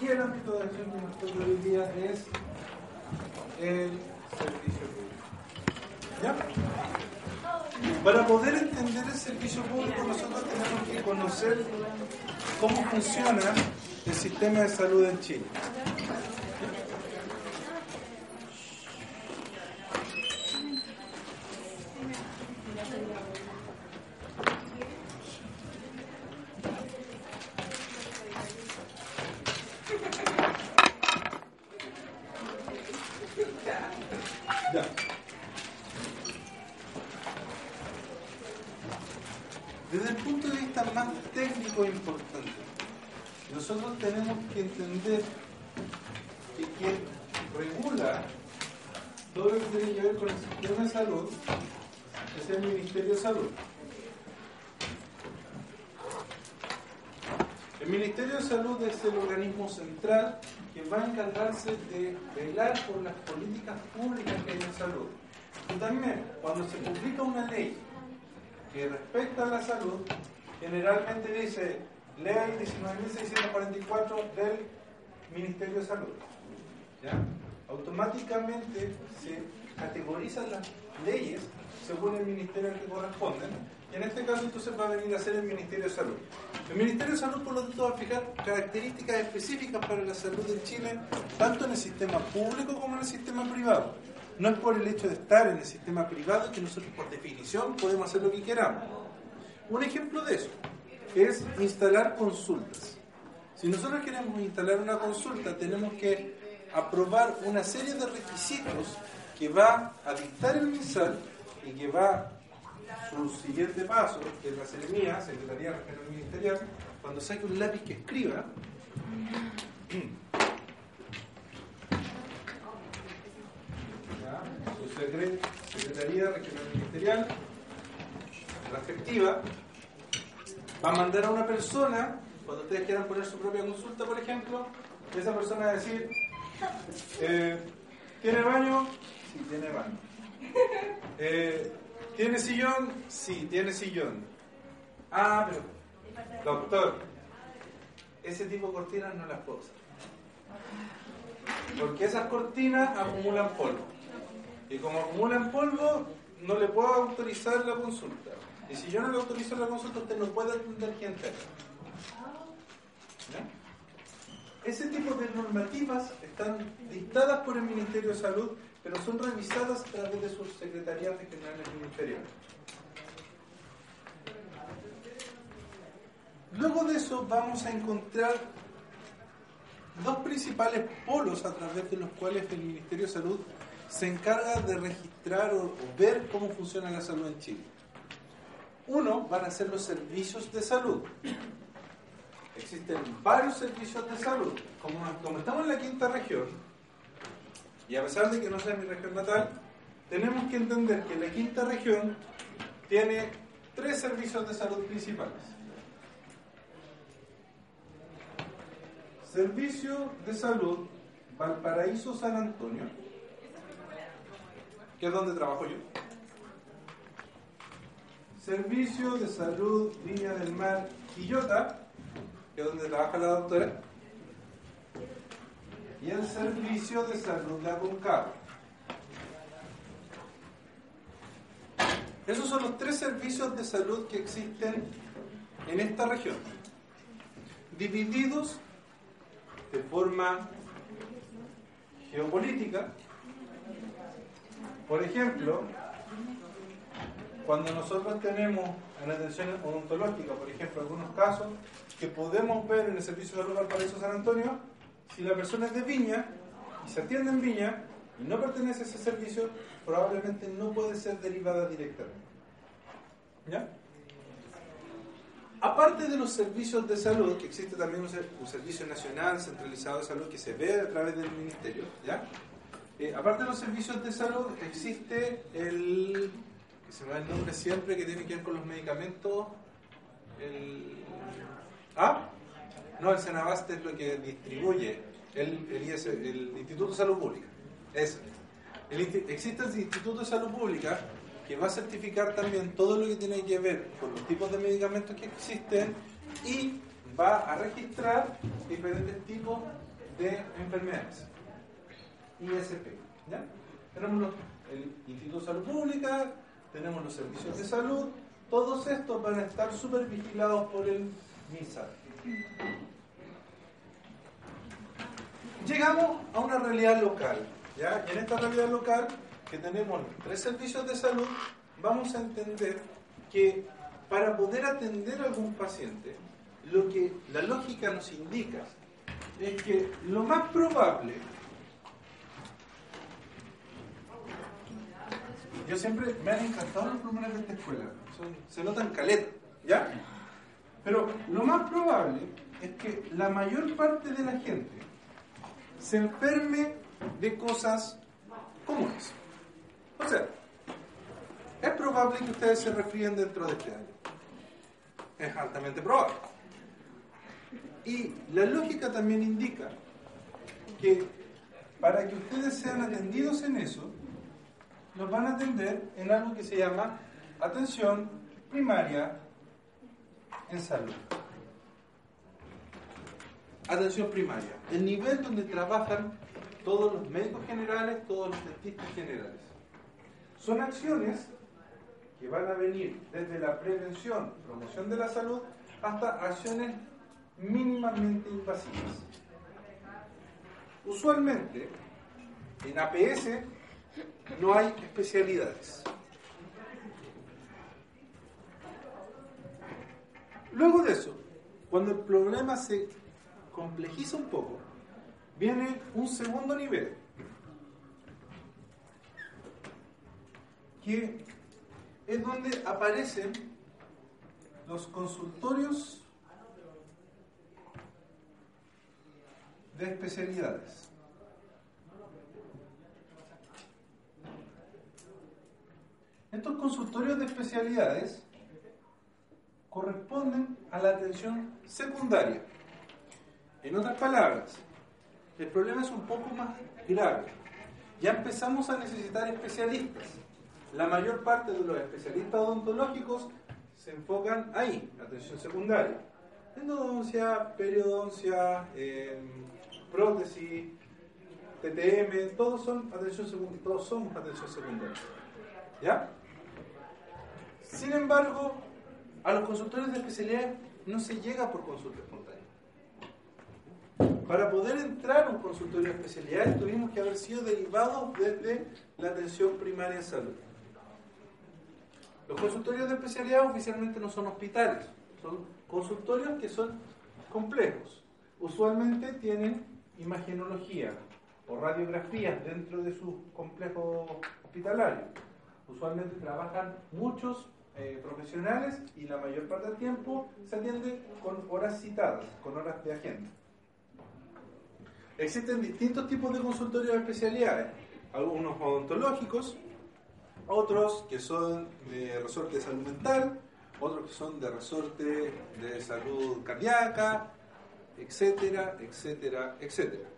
Y el ámbito de acción que nos toca hoy día es el servicio público. ¿Ya? Para poder entender el servicio público nosotros tenemos que conocer cómo funciona el sistema de salud en Chile. Ya. Desde el punto de vista más técnico e importante, nosotros tenemos que entender que quien regula todo lo que tiene que ver con el sistema de salud es el Ministerio de Salud. El Ministerio de Salud es el organismo central que va a encargarse de velar por las políticas públicas que hay en salud. Y también, cuando se publica una ley que respecta a la salud, generalmente dice Ley 19.644 del Ministerio de Salud. ¿Ya? Automáticamente se categorizan las leyes según el ministerio al que corresponden. Y en este caso entonces va a venir a ser el Ministerio de Salud. El Ministerio de Salud, por lo tanto, va a fijar características específicas para la salud en Chile, tanto en el sistema público como en el sistema privado. No es por el hecho de estar en el sistema privado que nosotros, por definición, podemos hacer lo que queramos. Un ejemplo de eso es instalar consultas. Si nosotros queremos instalar una consulta, tenemos que aprobar una serie de requisitos que va a dictar el MinSal y que va su siguiente paso, que es la Seremía, Secretaría Regional Ministerial, cuando saque un lápiz que escriba, su secre- Secretaría Regional Ministerial, respectiva, va a mandar a una persona, cuando ustedes quieran poner su propia consulta, por ejemplo, esa persona va a decir, eh, ¿tiene baño? Sí, tiene baño. Eh, ¿Tiene sillón? Sí, tiene sillón. Ah, pero, doctor, ese tipo de cortinas no las puedo usar. Porque esas cortinas acumulan polvo. Y como acumulan polvo, no le puedo autorizar la consulta. Y si yo no le autorizo la consulta, usted no puede atender gente. Ese tipo de normativas están dictadas por el Ministerio de Salud, pero son revisadas a través de sus secretarías regionales ministeriales. Luego de eso vamos a encontrar dos principales polos a través de los cuales el Ministerio de Salud se encarga de registrar o, ver cómo funciona la salud en Chile. Uno van a ser los servicios de salud. Existen varios servicios de salud. Como estamos en la quinta región, y a pesar de que no sea mi región natal, tenemos que entender que la quinta región tiene tres servicios de salud principales. Servicio de Salud Valparaíso San Antonio, que es donde trabajo yo. Servicio de Salud Viña del Mar Quillota, que es donde trabaja la doctora. Y el Servicio de Salud de Aconcagua. Esos son los tres servicios de salud que existen en esta región, divididos de forma geopolítica. Por ejemplo, cuando nosotros tenemos en atención odontológica, por ejemplo, algunos casos que podemos ver en el Servicio de Salud Valparaíso San Antonio, si la persona es de Viña y se atiende en Viña y no pertenece a ese servicio, probablemente no puede ser derivada directamente. ¿Ya? Aparte de los servicios de salud, que existe también un, ser- un servicio nacional centralizado de salud que se ve a través del ministerio, ¿ya? Eh, aparte de los servicios de salud, existe el, que se me va el nombre siempre, que tiene que ver con los medicamentos, el... ¿Ah? No, el Senabaste es lo que distribuye el, Instituto de Salud Pública. Eso. Existe el Instituto de Salud Pública que va a certificar también todo lo que tiene que ver con los tipos de medicamentos que existen y va a registrar diferentes tipos de enfermedades. ISP. Tenemos el Instituto de Salud Pública, tenemos los servicios de salud, todos estos van a estar super vigilados por el MISAR. Llegamos a una realidad local. ¿ya? Y en esta realidad local, que tenemos tres servicios de salud, vamos a entender que para poder atender a algún paciente, lo que la lógica nos indica es que lo más probable yo siempre me han encantado los números de esta escuela se notan caleta ¿ya? Pero lo más probable es que la mayor parte de la gente se enferme de cosas comunes o sea es probable que ustedes se resfríen dentro de este año. Es altamente probable. Y la lógica también indica que para que ustedes sean atendidos en eso, nos van a atender en algo que se llama atención primaria en salud. Atención primaria, el nivel donde trabajan todos los médicos generales, todos los dentistas generales. Son acciones que van a venir desde la prevención, promoción de la salud, hasta acciones mínimamente invasivas. Usualmente, en APS no hay especialidades. Luego de eso, cuando el problema se complejiza un poco, viene un segundo nivel, que es donde aparecen los consultorios de especialidades. Estos consultorios de especialidades corresponden a la atención secundaria. En otras palabras, el problema es un poco más grave. Ya empezamos a necesitar especialistas. La mayor parte de los especialistas odontológicos se enfocan ahí, atención secundaria. Endodoncia, periodoncia, eh, prótesis, TTM, todos son atención secundaria, todos somos atención secundaria. ¿Ya? Sin embargo, a los consultores de especialidad no se llega por consulta espontánea. Para poder entrar a un consultorio de especialidades tuvimos que haber sido derivados desde la atención primaria en salud. Los consultorios de especialidad oficialmente no son hospitales, son consultorios que son complejos. Usualmente tienen imagenología o radiografías dentro de su complejo hospitalario. Usualmente trabajan muchos eh, profesionales y la mayor parte del tiempo se atiende con horas citadas, con horas de agenda. Existen distintos tipos de consultorios de especialidades, algunos odontológicos, otros que son de resorte de salud mental, otros que son de resorte de salud cardíaca, etcétera, etcétera, etcétera.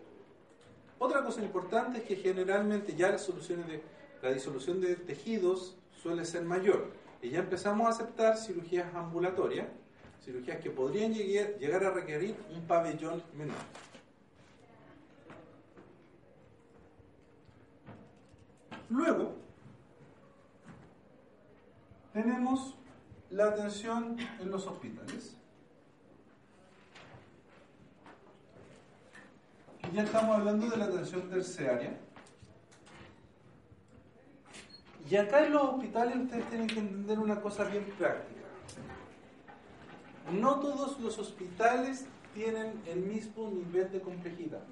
Otra cosa importante es que generalmente ya las soluciones de la disolución de tejidos suele ser mayor y ya empezamos a aceptar cirugías ambulatorias, cirugías que podrían llegar a requerir un pabellón menor. Luego, tenemos la atención en los hospitales. ya estamos hablando de la atención terciaria. Y acá en los hospitales ustedes tienen que entender una cosa bien práctica. No todos los hospitales tienen el mismo nivel de complejidad.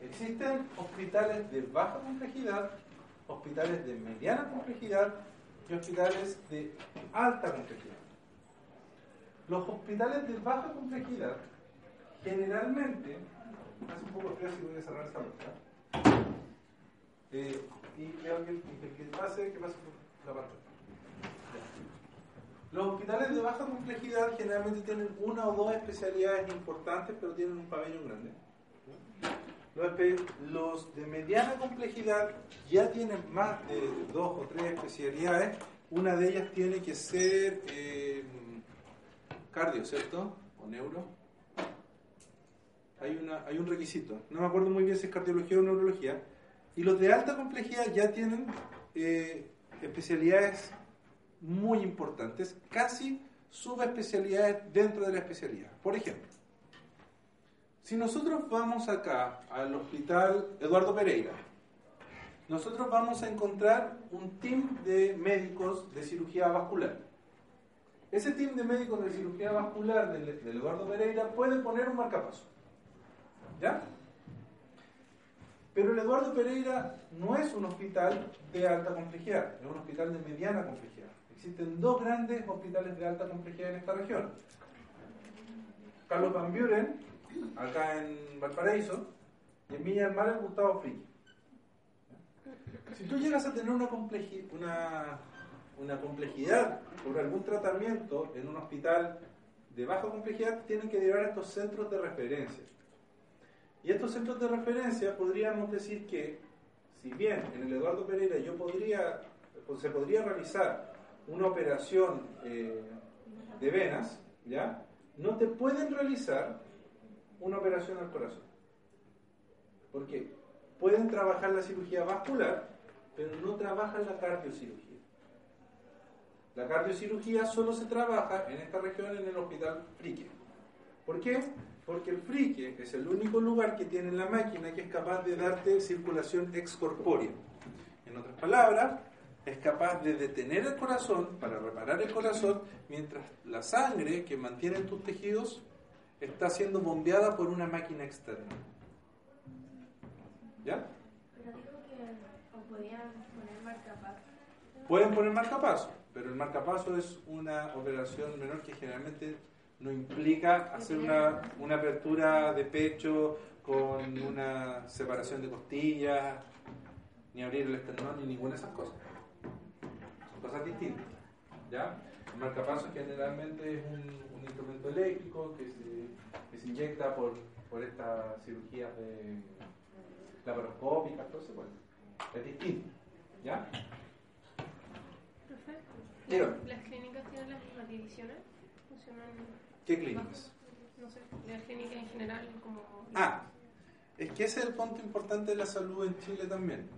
Existen hospitales de baja complejidad, hospitales de mediana complejidad y hospitales de alta complejidad. Los hospitales de baja complejidad generalmente hace un poco frío si voy a cerrar esta puerta. Eh, y el, que pase, que pase por la parte. Los hospitales de baja complejidad generalmente tienen una o dos especialidades importantes, pero tienen un pabellón grande. Los de mediana complejidad ya tienen más de dos o tres especialidades. Una de ellas tiene que ser eh, cardio, ¿cierto? o neuro, hay, una, hay un requisito. No me acuerdo muy bien si es cardiología o neurología. Y los de alta complejidad ya tienen eh, especialidades muy importantes, casi subespecialidades dentro de la especialidad. Por ejemplo, si nosotros vamos acá al hospital Eduardo Pereira, nosotros vamos a encontrar un team de médicos de cirugía vascular. Ese team de médicos de cirugía vascular del, Eduardo Pereira puede poner un marcapaso. ¿Ya? Pero el Eduardo Pereira no es un hospital de alta complejidad, es un hospital de mediana complejidad. Existen dos grandes hospitales de alta complejidad en esta región. Carlos Van Buren, acá en Valparaíso, y en Viña del Gustavo Friki. Si tú llegas a tener una, una, una complejidad por algún tratamiento en un hospital de baja complejidad, tienen que llevar a estos centros de referencia. Y estos centros de referencia podríamos decir que, si bien en el Eduardo Pereira yo podría, pues, se podría realizar una operación eh, de venas, ¿ya? No te pueden realizar una operación al corazón. ¿Por qué? Pueden trabajar la cirugía vascular, pero no trabajan la cardiocirugía. La cardiocirugía solo se trabaja en esta región en el hospital Frique. ¿Por qué? Porque el frique es el único lugar que tiene la máquina que es capaz de darte circulación excorpórea. En otras palabras, es capaz de detener el corazón para reparar el corazón mientras la sangre que mantiene tus tejidos está siendo bombeada por una máquina externa. ¿Ya? Pero dijo que podían poner marcapaso. Pueden poner marcapaso, pero el marcapaso es una operación menor que generalmente no implica hacer una, una apertura de pecho con una separación de costillas, ni abrir el esternón, ni ninguna de esas cosas. Son cosas distintas. ¿ya? El marcapaso generalmente es un, un instrumento eléctrico que se, que se inyecta por, por estas cirugías de laparoscópicas, eso, bueno, es distinto. ¿Ya? ¿Las clínicas tienen las mismas divisiones? ¿Funcionan? ¿Qué clínicas? No sé, la clínica en general como... Ah, es que ese es el punto importante de la salud en Chile también.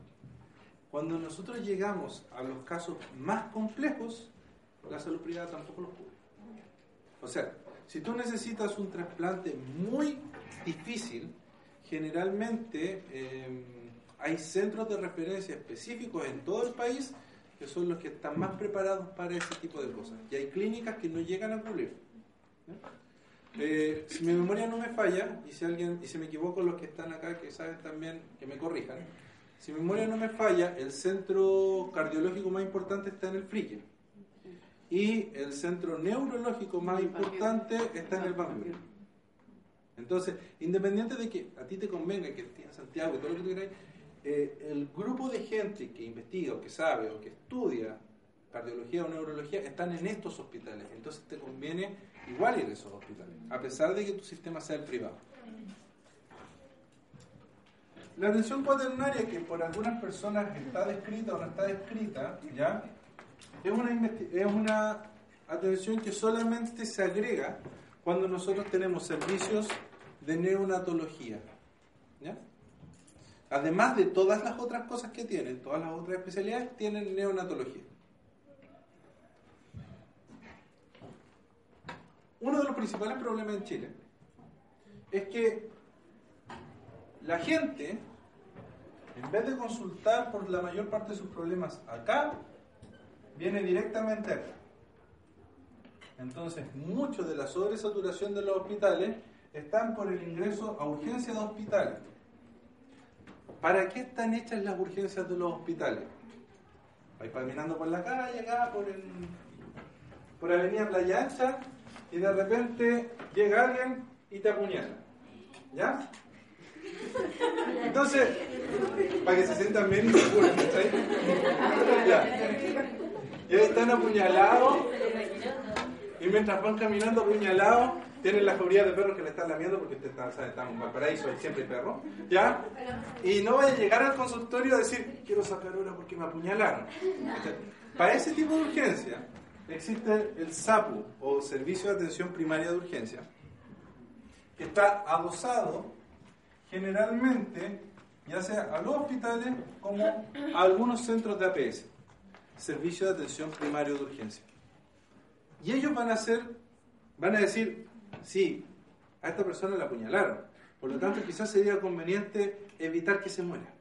Cuando nosotros llegamos a los casos más complejos, la salud privada tampoco los cubre. O sea, si tú necesitas un trasplante muy difícil, generalmente eh, hay centros de referencia específicos en todo el país que son los que están más preparados para ese tipo de cosas. Y hay clínicas que no llegan a cubrir. Eh, si mi memoria no me falla, y si alguien, y si me equivoco los que están acá, que saben también, que me corrijan, si mi memoria no me falla, el centro cardiológico más importante está en el Frique. Y el centro neurológico más importante está en el Bambú. Entonces, independiente de que a ti te convenga que estés en Santiago y todo lo que tú quieras, eh, el grupo de gente que investiga o que sabe o que estudia cardiología o neurología están en estos hospitales. Entonces te conviene igual a esos hospitales, a pesar de que tu sistema sea el privado. La atención cuaternaria, que por algunas personas está descrita o no está descrita, ¿ya? Es una, es una atención que solamente se agrega cuando nosotros tenemos servicios de neonatología. ¿ya? Además de todas las otras cosas que tienen, todas las otras especialidades tienen neonatología. Uno de los principales problemas en Chile es que la gente, en vez de consultar por la mayor parte de sus problemas acá, viene directamente acá. Entonces, mucho de la sobresaturación de los hospitales están por el ingreso a urgencias de hospitales. ¿Para qué están hechas las urgencias de los hospitales? Vais caminando por la calle, acá, por, el, por Avenida Playa Ancha, y de repente llega alguien y te apuñala. ¿Ya? Entonces, para que se sientan bien y se curen, Ya. Y ahí están apuñalados. Y mientras van caminando apuñalados, tienen la jauría de perros que le están lamiendo porque usted está, sabe, está en Valparaíso y siempre hay perros. ¿Ya? Y no vaya a llegar al consultorio a decir, quiero sacar hora porque me apuñalaron. Para ese tipo de urgencia, existe el SAPU, o Servicio de Atención Primaria de Urgencia, que está adosado generalmente ya sea a los hospitales como a algunos centros de APS, Servicio de Atención Primario de Urgencia. Y ellos van a hacer, van a decir, sí, a esta persona la apuñalaron, por lo tanto quizás sería conveniente evitar que se muera.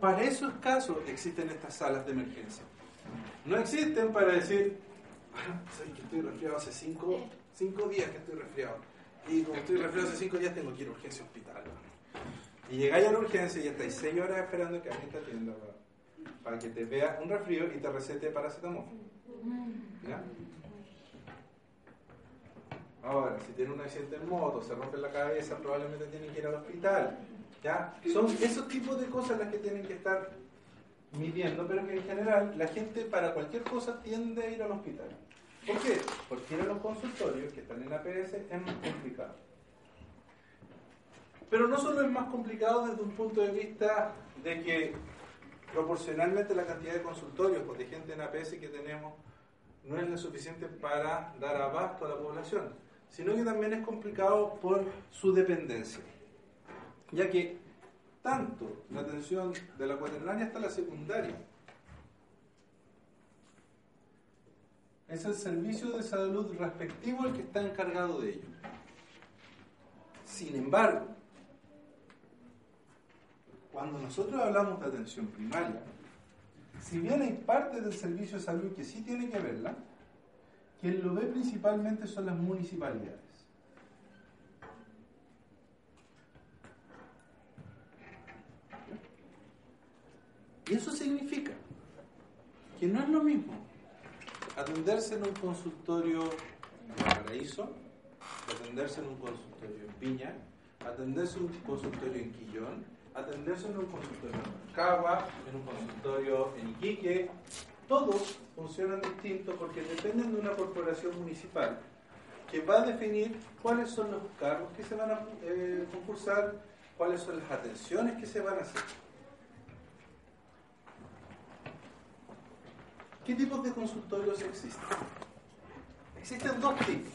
Para esos casos existen estas salas de emergencia. No existen para decir, ah, que estoy resfriado hace cinco, cinco días que estoy resfriado y como estoy resfriado hace 5 días, tengo que ir a urgencia hospital. Y llegáis a la urgencia y estáis 6 horas esperando que alguien te atienda para, que te vea un resfrío y te recete paracetamol. ¿Ya? Ahora, si tiene un accidente en moto, se rompe la cabeza, probablemente tienen que ir al hospital. Son esos tipos de cosas las que tienen que estar midiendo, pero que en general la gente para cualquier cosa tiende a ir al hospital. ¿Por qué? Porque en los consultorios que están en APS es más complicado. Pero no solo es más complicado desde un punto de vista de que proporcionalmente la cantidad de consultorios o de gente en APS que tenemos no es lo suficiente para dar abasto a la población, sino que también es complicado por su dependencia, ya que tanto la atención de la cuaternaria hasta la secundaria Es el servicio de salud respectivo el que está encargado de ello. Sin embargo, cuando nosotros hablamos de atención primaria, si bien hay parte del servicio de salud que sí tiene que verla, quien lo ve principalmente son las municipalidades. Y eso significa que no es lo mismo atenderse en un consultorio en Paraíso, atenderse en un consultorio en Piña, atenderse en un consultorio en Quillón, atenderse en un consultorio en Cagua, en un consultorio en Iquique, todos funcionan distintos porque dependen de una corporación municipal que va a definir cuáles son los cargos que se van a eh, concursar, cuáles son las atenciones que se van a hacer. ¿Qué tipos de consultorios existen? Existen dos tipos.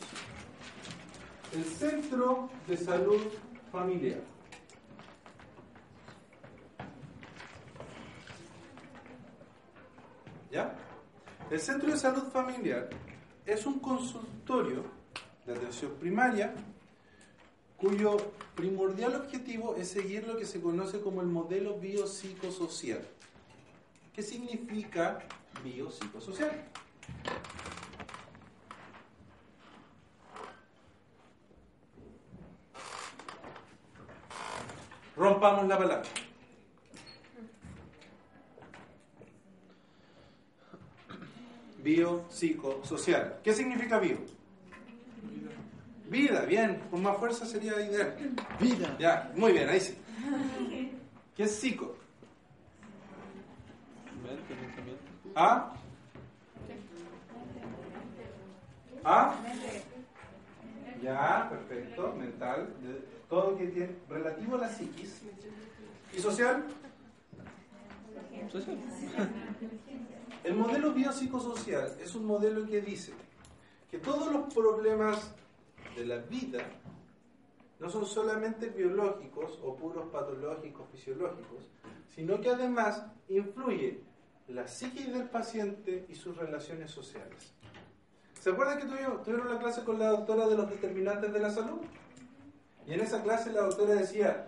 El centro de salud familiar. ¿Ya? El centro de salud familiar es un consultorio de atención primaria cuyo primordial objetivo es seguir lo que se conoce como el modelo biopsicosocial. ¿Qué significa biopsicosocial. Rompamos la palabra. Biopsicosocial. ¿Qué significa bio? Vida, bien, con más fuerza sería ideal. Vida. Ya, muy bien, ahí sí. ¿Qué es psico? ¿A? ¿A? Ya, perfecto, mental, todo lo que tiene relativo a la psiquis. ¿Y social? Social. El modelo biopsicosocial es un modelo que dice que todos los problemas de la vida no son solamente biológicos o puros patológicos, fisiológicos, sino que además influye la psiquis del paciente y sus relaciones sociales. ¿Se acuerdan que tuvieron, tuvieron la clase con la doctora de los determinantes de la salud? Y en esa clase la doctora decía,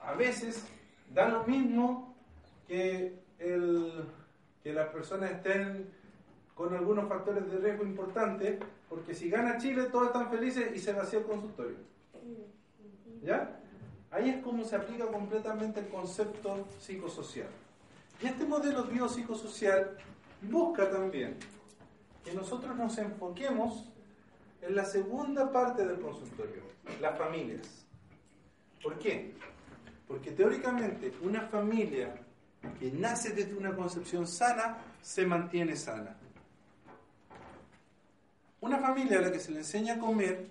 a veces da lo mismo que, el, que las personas estén con algunos factores de riesgo importantes, porque si gana Chile todos están felices y se vacía el consultorio. ¿Ya? Ahí es como se aplica completamente el concepto psicosocial. Y este modelo biopsicosocial busca también que nosotros nos enfoquemos en la segunda parte del consultorio, las familias. ¿Por qué? Porque teóricamente una familia que nace desde una concepción sana se mantiene sana. Una familia a la que se le enseña a comer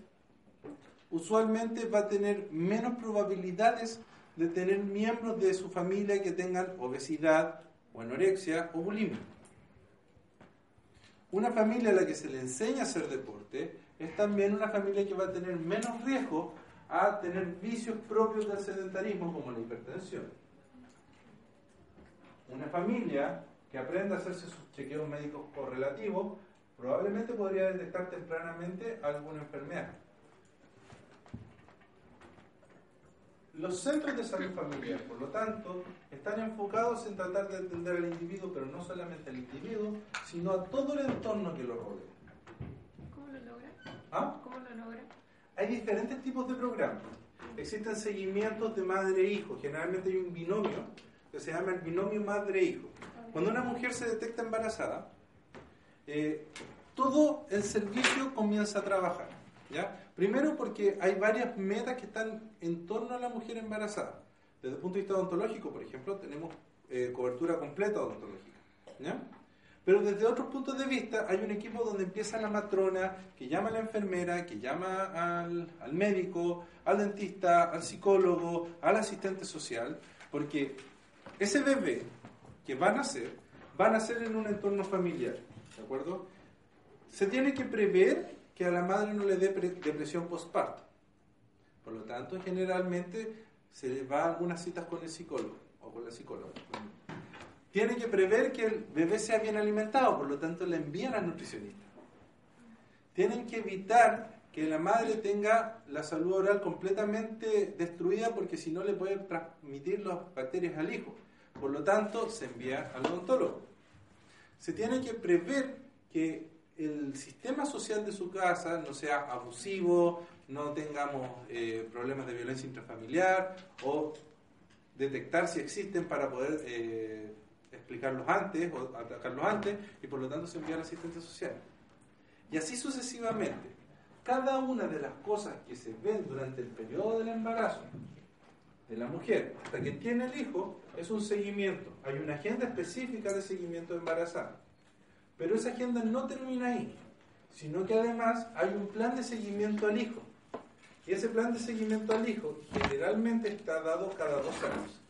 usualmente va a tener menos probabilidades de tener miembros de su familia que tengan obesidad o anorexia o bulimia. Una familia a la que se le enseña a hacer deporte es también una familia que va a tener menos riesgo a tener vicios propios del sedentarismo como la hipertensión. Una familia que aprenda a hacerse sus chequeos médicos correlativos probablemente podría detectar tempranamente alguna enfermedad. Los centros de salud familiar, por lo tanto, están enfocados en tratar de entender al individuo, pero no solamente al individuo, sino a todo el entorno que lo rodea. ¿Cómo lo logra? ¿Ah? ¿Cómo lo logra? Hay diferentes tipos de programas. Existen seguimientos de madre e hijo. Generalmente hay un binomio que se llama el binomio madre-hijo. Cuando una mujer se detecta embarazada, eh, todo el servicio comienza a trabajar. ¿ya? Primero porque hay varias metas que están en torno a la mujer embarazada. Desde el punto de vista odontológico, por ejemplo, tenemos eh, cobertura completa odontológica. ¿ya? Pero desde otros puntos de vista hay un equipo donde empieza la matrona, que llama a la enfermera, que llama al, al médico, al dentista, al psicólogo, al asistente social, porque ese bebé que van a nacer, va a nacer en un entorno familiar, ¿de acuerdo? Se tiene que prever que a la madre no le dé depresión postparto. Por lo tanto, generalmente se le va a algunas citas con el psicólogo o con la psicóloga. Tiene que prever que el bebé sea bien alimentado, por lo tanto le envían al nutricionista. Tienen que evitar que la madre tenga la salud oral completamente destruida porque si no le pueden transmitir las bacterias al hijo. Por lo tanto, se envía al odontólogo. Se tiene que prever que el sistema social de su casa no sea abusivo, no tengamos eh, problemas de violencia intrafamiliar o detectar si existen para poder eh, explicarlos antes o atacarlos antes y por lo tanto se envía al asistente social. Y así sucesivamente. Cada una de las cosas que se ven durante el periodo del embarazo de la mujer hasta que tiene el hijo es un seguimiento. Hay una agenda específica de seguimiento de embarazada. Pero esa agenda no termina ahí, sino que además hay un plan de seguimiento al hijo. Y ese plan de seguimiento al hijo generalmente está dado cada dos años.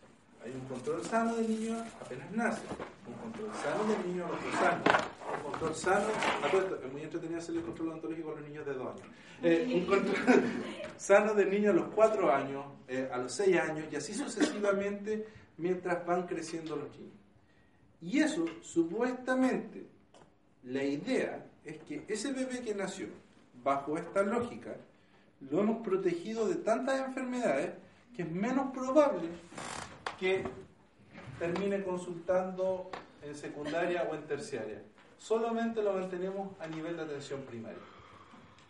Hay un control sano del niño apenas nace, un control sano del niño a los dos años, un control sano, es muy entretenido hacer el control odontológico con los niños de dos años, eh, un control sano del niño a los cuatro años, eh, a los seis años, y así sucesivamente mientras van creciendo los niños. Y eso, supuestamente, la idea es que ese bebé que nació bajo esta lógica, lo hemos protegido de tantas enfermedades que es menos probable que termine consultando en secundaria o en terciaria. Solamente lo mantenemos a nivel de atención primaria.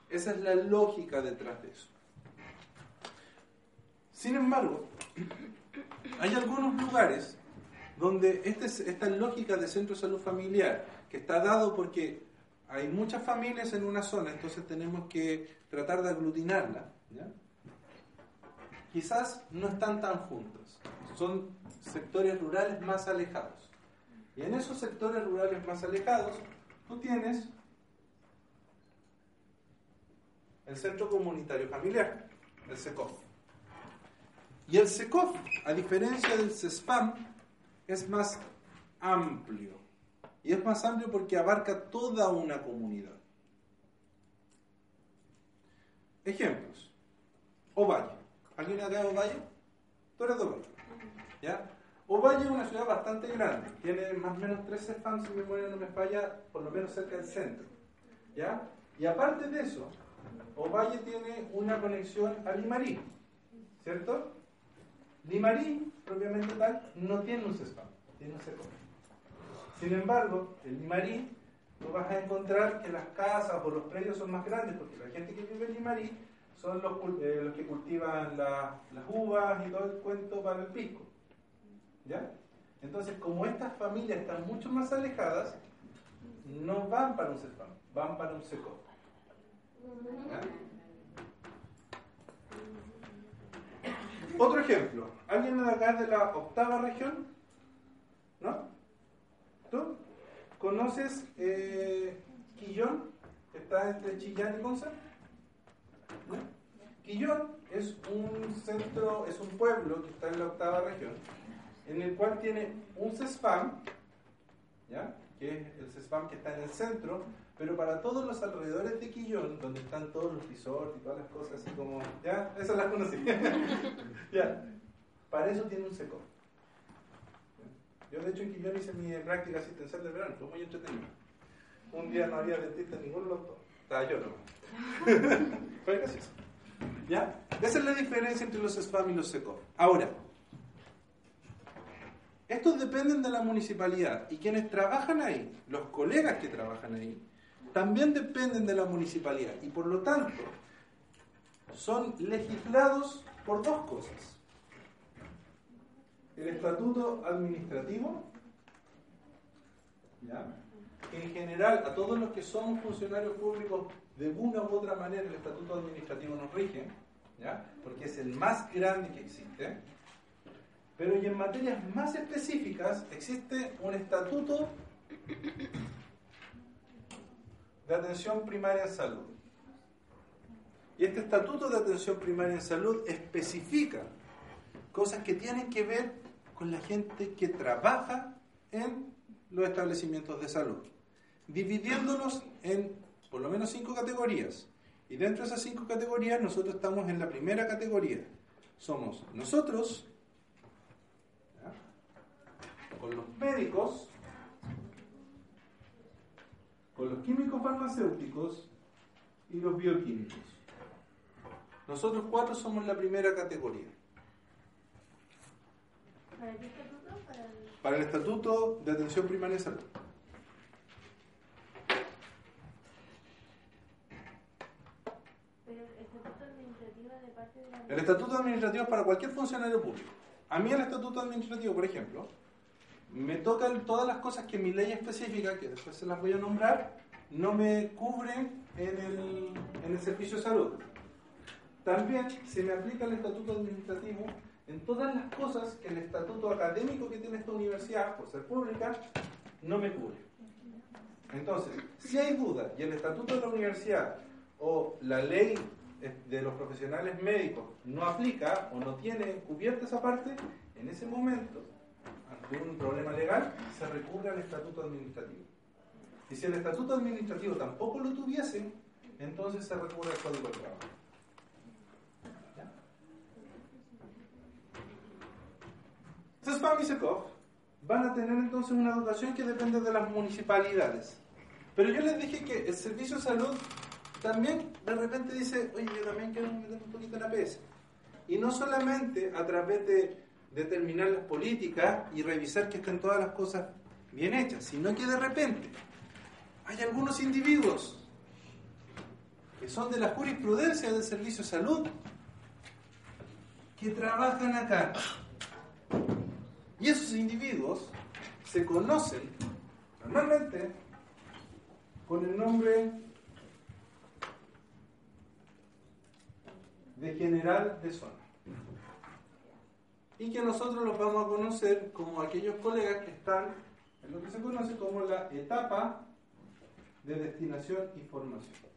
Esa es la lógica detrás de eso. Sin embargo, hay algunos lugares donde este esta lógica de centro de salud familiar, que está dado porque hay muchas familias en una zona, entonces tenemos que tratar de aglutinarla, quizás no están tan juntos son sectores rurales más alejados. Y en esos sectores rurales más alejados, tú tienes el Centro Comunitario Familiar, el SECOF. Y el SECOF, a diferencia del CESPAM, es más amplio. Y es más amplio porque abarca toda una comunidad. Ejemplos. Ovalle. ¿Alguien acá de Ovalle? Tú eres de Ovalle. ¿ya? Ovalle es una ciudad bastante grande, tiene más o menos 13 fans, si mi memoria no me falla, por lo menos cerca del centro. ¿ya? Y aparte de eso, Ovalle tiene una conexión a Limarí, ¿cierto? Limarí, propiamente tal, no tiene un CESPAM, tiene un CECOM. Sin embargo, en Limarí tú vas a encontrar que las casas o los predios son más grandes, porque la gente que vive en Limarí son los, eh, que cultivan las uvas y todo el cuento para el pisco. ¿Ya? Entonces, como estas familias están mucho más alejadas, no van para un CEFAM, van para un SECO. Otro ejemplo, ¿alguien de acá de la octava región? ¿No? ¿Conoces eh, Quillón? Está entre Chillán y Gonza. Quillón es un centro, es un pueblo que está en la octava región en el cual tiene un CESPAM, que es el CESPAM que está en el centro, pero para todos los alrededores de Quillón, donde están todos los resorts y todas las cosas así como, ya, esas las conocí. ya, para eso tiene un SECO. Yo de hecho en Quillón hice mi práctica asistencial de verano, fue muy entretenido. Un día no había dentista en ningún lado, estaba yo nomás. fue gracioso. ¿Ya? Esa es la diferencia entre los SPAM y los SECO. Ahora, estos dependen de la municipalidad y quienes trabajan ahí, los colegas que trabajan ahí, también dependen de la municipalidad y por lo tanto son legislados por dos cosas. El estatuto administrativo, ¿ya? en general a todos los que somos funcionarios públicos de una u otra manera el estatuto administrativo nos rige, ¿ya? porque es el más grande que existe, pero y en materias más específicas existe un estatuto de atención primaria en salud. Y este estatuto de atención primaria en salud especifica cosas que tienen que ver con la gente que trabaja en los establecimientos de salud, dividiéndolos en por lo menos cinco categorías. Y dentro de esas cinco categorías nosotros estamos en la primera categoría. Somos nosotros, con los médicos, con los químicos farmacéuticos y los bioquímicos. Nosotros cuatro somos la primera categoría. ¿Para qué estatuto? Para el... El Estatuto de Atención Primaria de Salud. Pero el estatuto administrativo. El es para cualquier funcionario público. A mí el Estatuto Administrativo, por ejemplo, me tocan todas las cosas que mi ley específica, que después se las voy a nombrar, no me cubren en el, en el servicio de salud. También se me aplica el estatuto administrativo en todas las cosas que el estatuto académico que tiene esta universidad, por ser pública, no me cubre. Entonces, si hay duda y el estatuto de la universidad o la ley de los profesionales médicos no aplica o no tiene cubierta esa parte, en ese momento ante un problema legal, se recurre al estatuto administrativo. Y si el estatuto administrativo tampoco lo tuviese, entonces se recurre al código de trabajo. CESPAM y van a tener entonces una dotación que depende de las municipalidades. Pero yo les dije que el servicio de salud también de repente dice, oye, yo también quiero meter un poquito en APS. Y no solamente a través de determinar las políticas y revisar que estén todas las cosas bien hechas, sino que de repente hay algunos individuos que son de la jurisprudencia del servicio de salud que trabajan acá. Y esos individuos se conocen normalmente con el nombre de general de zona y que nosotros los vamos a conocer como aquellos colegas que están en lo que se conoce como la etapa de destinación y formación.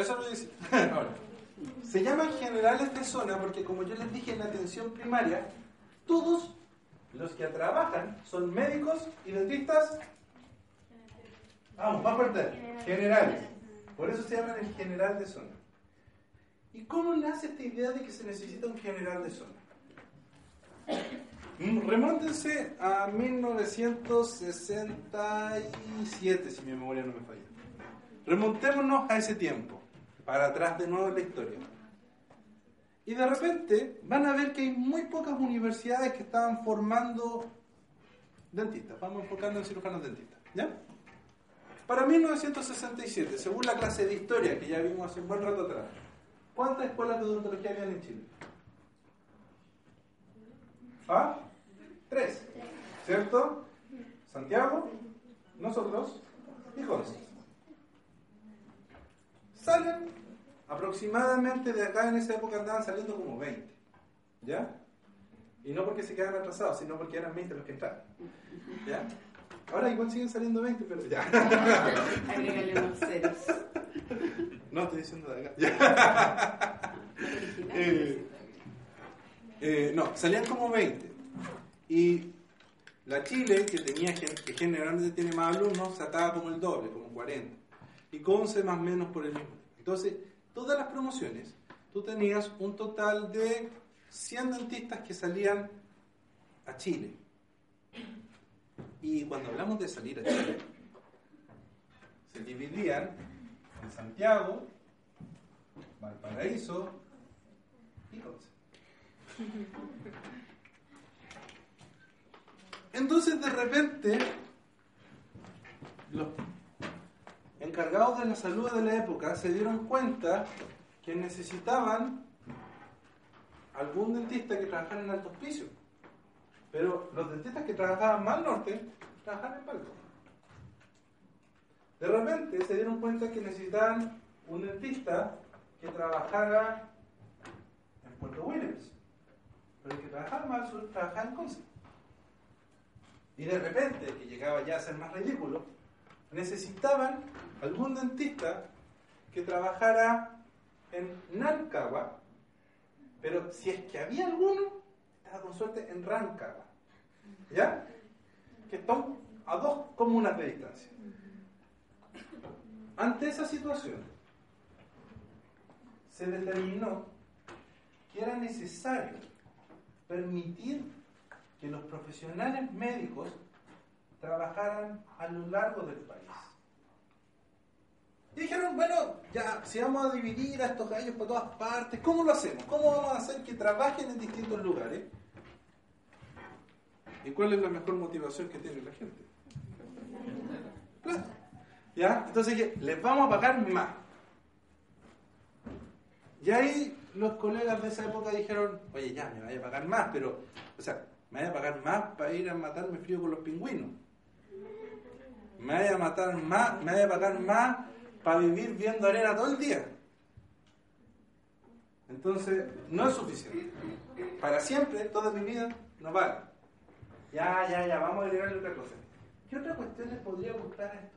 Eso lo dice. Ahora, se llaman generales de zona porque como yo les dije en la atención primaria, todos los que trabajan son médicos y dentistas Vamos, más fuerte. Generales. Por eso se llaman el general de zona. ¿Y cómo nace esta idea de que se necesita un general de zona? Mm, remóntense a 1967, si mi memoria no me falla. Remontémonos a ese tiempo, para atrás de nuevo en la historia. Y de repente van a ver que hay muy pocas universidades que estaban formando dentistas. Vamos enfocando en cirujanos dentistas. ¿Ya? Para 1967, según la clase de historia que ya vimos hace un buen rato atrás, ¿cuántas escuelas de odontología habían en Chile? ¿Ah? Tres. ¿Cierto? Santiago, nosotros y Conce. Salen aproximadamente de acá en esa época andaban saliendo como 20. ¿Ya? Y no porque se quedan atrasados, sino porque eran 20 los que entraron. ¿Ya? Ahora igual siguen saliendo 20, pero ya. Agrégale unos ceros. No, estoy diciendo de acá. Eh, eh, no, salían como 20. Y la Chile, que tenía que generalmente tiene más alumnos, sacaba como el doble, como 40. Y Conce más o menos por el mismo. Entonces, todas las promociones, tú tenías un total de 100 dentistas que salían a Chile. Y cuando hablamos de salir a Chile, se dividían en Santiago, Valparaíso y Conce. Entonces de repente los encargados de la salud de la época se dieron cuenta que necesitaban algún dentista que trabajara en alto hospicio. Pero los dentistas que trabajaban más norte trabajaban en Palco. De repente se dieron cuenta que necesitaban un dentista que trabajara en Puerto Williams. Pero el que trabajaba más sur trabajaba en Conce. Y de repente, que llegaba ya a ser más ridículo, necesitaban algún dentista que trabajara en Nancagua, pero si es que había alguno, estaba con suerte en Rancagua. ¿Ya? Que están a dos comunas de distancia. Ante esa situación, se determinó que era necesario permitir que los profesionales médicos trabajaran a lo largo del país. Dijeron, bueno, ya, si vamos a dividir a estos gallos por todas partes, ¿cómo lo hacemos? ¿Cómo vamos a hacer que trabajen en distintos lugares? ¿Y cuál es la mejor motivación que tiene la gente? ¿Ya? Entonces, les vamos a pagar más. Y ahí los colegas de esa época dijeron, oye, ya, me vaya a pagar más, pero, o sea, me vaya a pagar más para ir a matarme frío con los pingüinos. Me vaya a matar más, me vaya a pagar más para vivir viendo arena todo el día. Entonces, no es suficiente. Para siempre, toda mi vida, no vale. Ya, ya, ya, vamos a agregarle otra cosa. ¿Qué otra cuestión les podría gustar a esto?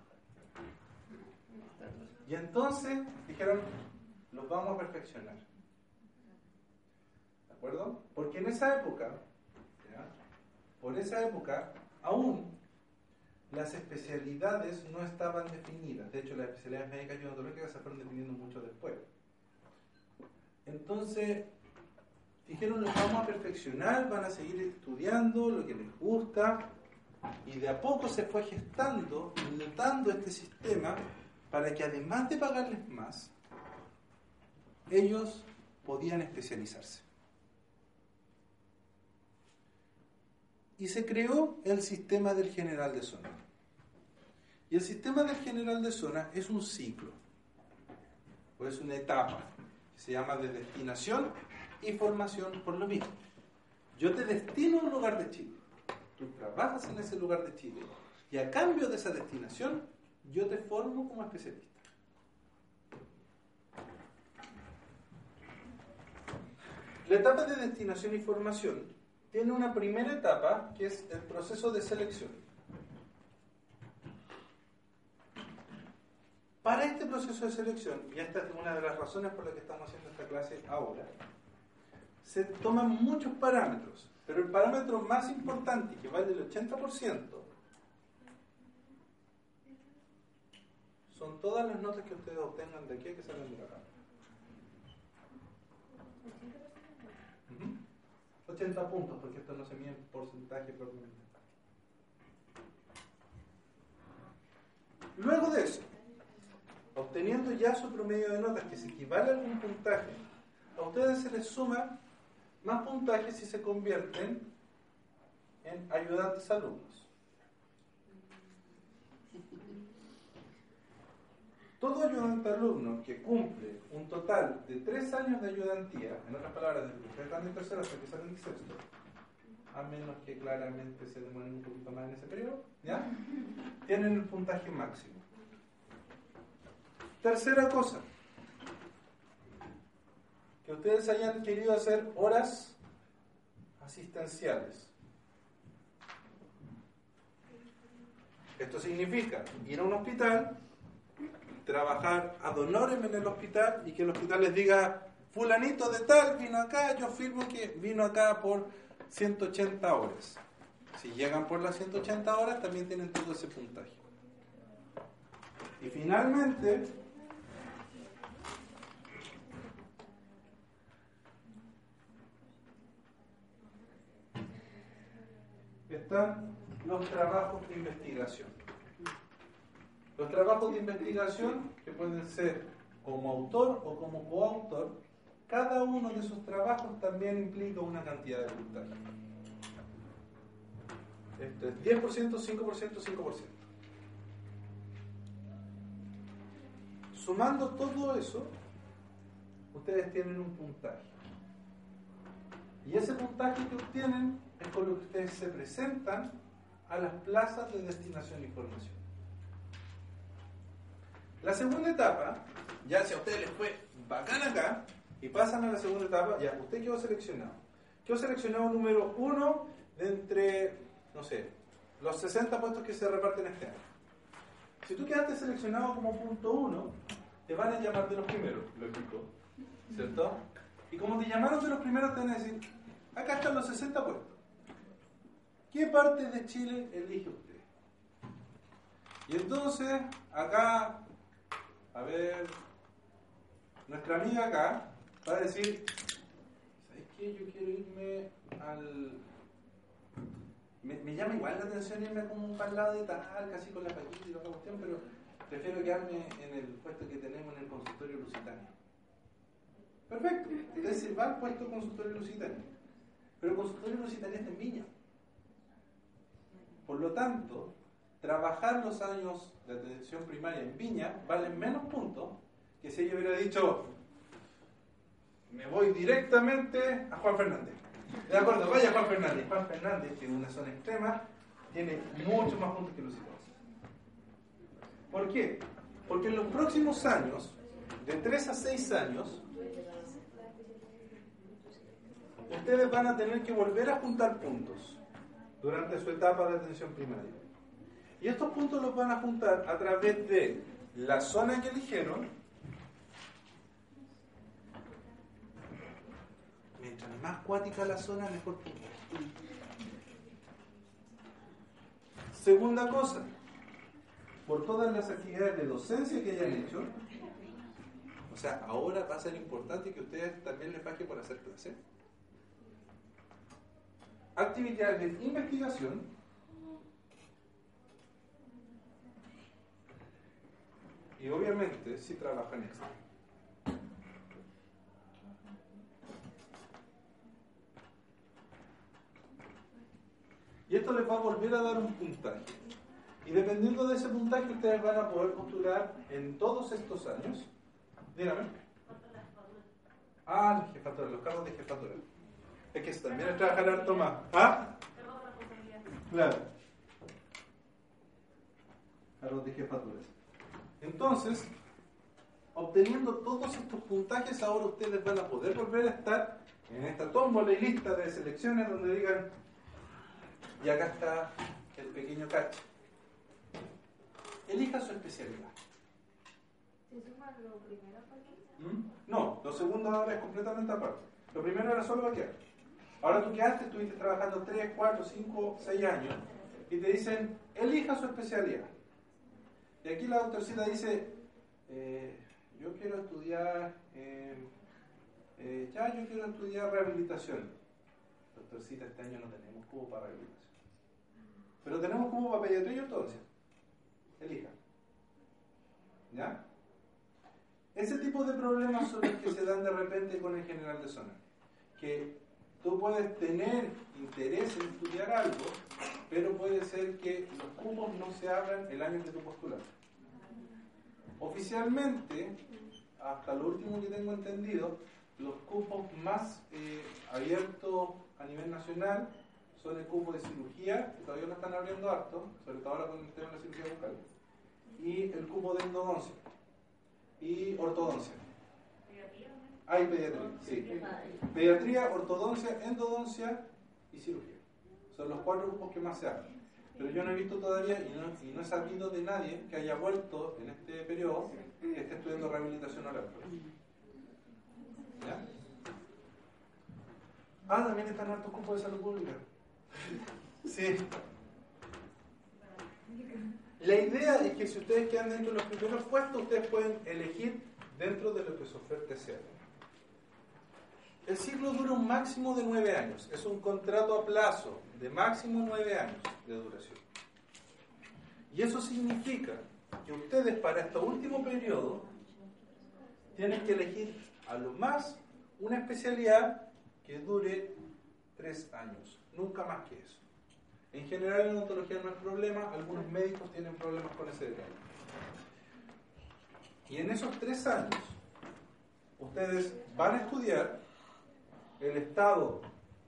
Y entonces dijeron, los vamos a perfeccionar. ¿De acuerdo? Porque en esa época, por esa época, aún las especialidades no estaban definidas. De hecho, las especialidades médicas y odontológicas se fueron definiendo mucho después. Entonces, dijeron, los vamos a perfeccionar, van a seguir estudiando lo que les gusta, y de a poco se fue gestando y notando este sistema para que además de pagarles más, ellos podían especializarse. Y se creó el sistema del general de zona. Y el sistema del general de zona es un ciclo, o es una etapa, que se llama de destinación y formación por lo mismo. Yo te destino a un lugar de Chile, tú trabajas en ese lugar de Chile, y a cambio de esa destinación, yo te formo como especialista. La etapa de destinación y formación tiene una primera etapa que es el proceso de selección. Para este proceso de selección, y esta es una de las razones por las que estamos haciendo esta clase ahora, se toman muchos parámetros, pero el parámetro más importante, que vale el 80%, son todas las notas que ustedes obtengan de aquí a que salen de la cámara. 80 puntos, porque esto no se mide en porcentaje propiamente. Luego de eso, obteniendo ya su promedio de notas, que se equivale a algún puntaje, a ustedes se les suma más puntajes si se convierten en ayudantes alumnos. Todo ayudante alumno que cumple un total de tres años de ayudantía, en otras palabras, desde que están en tercero hasta que salen en sexto, a menos que claramente se demoren un poquito más en ese periodo, ¿ya? Tienen el puntaje máximo. Tercera cosa, que ustedes hayan querido hacer horas asistenciales. Esto significa ir a un hospital trabajar ad honorem en el hospital y que el hospital les diga, fulanito de tal vino acá, yo firmo que vino acá por 180 horas. Si llegan por las 180 horas, también tienen todo ese puntaje. Y finalmente, están los trabajos de investigación. Los trabajos de investigación, que pueden ser como autor o como coautor, cada uno de esos trabajos también implica una cantidad de puntaje. Esto es 10%, 5%, 5%. Sumando todo eso, ustedes tienen un puntaje. Y ese puntaje que obtienen es con lo ustedes se presentan a las plazas de destinación de información. La segunda etapa, ya si a ustedes les fue bacán acá, y pasan a la segunda etapa, ya, usted quedó seleccionado. Quedó seleccionado número uno de entre, no sé, los 60 puestos que se reparten este año. Si tú quedaste seleccionado como punto uno, te van a llamar de los primeros, explico, ¿cierto? Y como te llamaron de los primeros, te van a decir, acá están los 60 puestos. ¿Qué parte de Chile elige usted? Y entonces, acá, a ver, nuestra amiga acá va a decir, ¿sabes qué? Yo quiero irme al... Me, llama igual la atención irme como para el lado de tal, casi con la paquita y la cuestión, pero prefiero quedarme en el puesto que tenemos en el consultorio lusitano. Perfecto, entonces va al puesto consultorio lusitano. Pero el consultorio lusitano está en Viña. Por lo tanto, trabajar los años de atención primaria en Viña vale menos puntos que si ella hubiera dicho, me voy directamente a Juan Fernández. De acuerdo, vaya Juan Fernández. Juan Fernández, que es una zona extrema, tiene mucho más puntos que los hijos. ¿Por qué? Porque en los próximos años, de 3 a 6 años, ustedes van a tener que volver a juntar puntos durante su etapa de atención primaria. Y estos puntos los van a juntar a través de la zona que eligieron. Mientras más cuática la zona, mejor Segunda cosa, por todas las actividades de docencia que hayan hecho, o sea, ahora va a ser importante que ustedes también les paguen por hacer clase actividades de investigación y obviamente si trabajan extra. Y esto les va a volver a dar un puntaje. Y dependiendo de ese puntaje, ustedes van a poder postular en todos estos años. Dígame. Ah, los cargos de jefatura. Es que también es trabajar harto más. ¿Ah? Claro. Cargos de jefaturas. Entonces, obteniendo todos estos puntajes, ahora ustedes van a poder volver a estar en esta tómbola y lista de selecciones donde digan, y acá está el pequeño cacho. Elija su especialidad. ¿Se suma lo primero ¿Mm? No, lo segundo ahora es completamente aparte. Lo primero era solo vaquear. Ahora tú quedaste, estuviste trabajando 3, 4, 5, 6 años y te dicen, elija su especialidad. Y aquí la doctorcita dice, eh, yo quiero estudiar, eh, ya yo quiero estudiar rehabilitación. Doctorcita, este año no tenemos cubo para rehabilitación. Pero tenemos cubo para pediatría y ortodoncia. Elija. ¿Ya? Ese tipo de problemas son los que se dan de repente con el general de zona. Que Tú puedes tener interés en estudiar algo, pero puede ser que los cupos no se abran el año que tú postulas. Oficialmente, hasta lo último que tengo entendido, los cupos más eh, abiertos a nivel nacional son el cupo de cirugía, que todavía lo están abriendo harto, sobre todo ahora con el tema de la cirugía bucal, y el cupo de endodoncia y ortodoncia. Hay pediatría, sí. Pediatría, ortodoncia, endodoncia y cirugía. Son los cuatro grupos que más se abren. Pero yo no he visto todavía y no, y no he sabido de nadie que haya vuelto en este periodo que esté estudiando rehabilitación oral. ¿Ya? Ah, también están altos cupos de salud pública. Sí. La idea es que si ustedes quedan dentro de los primeros puestos, ustedes pueden elegir dentro de lo que su oferta sea. El ciclo dura un máximo de nueve años. Es un contrato a plazo de máximo nueve años de duración. Y eso significa que ustedes para este último periodo tienen que elegir a lo más una especialidad que dure tres años, nunca más que eso. En general en odontología no hay problema, algunos médicos tienen problemas con ese detalle. Y en esos tres años, ustedes van a estudiar, el Estado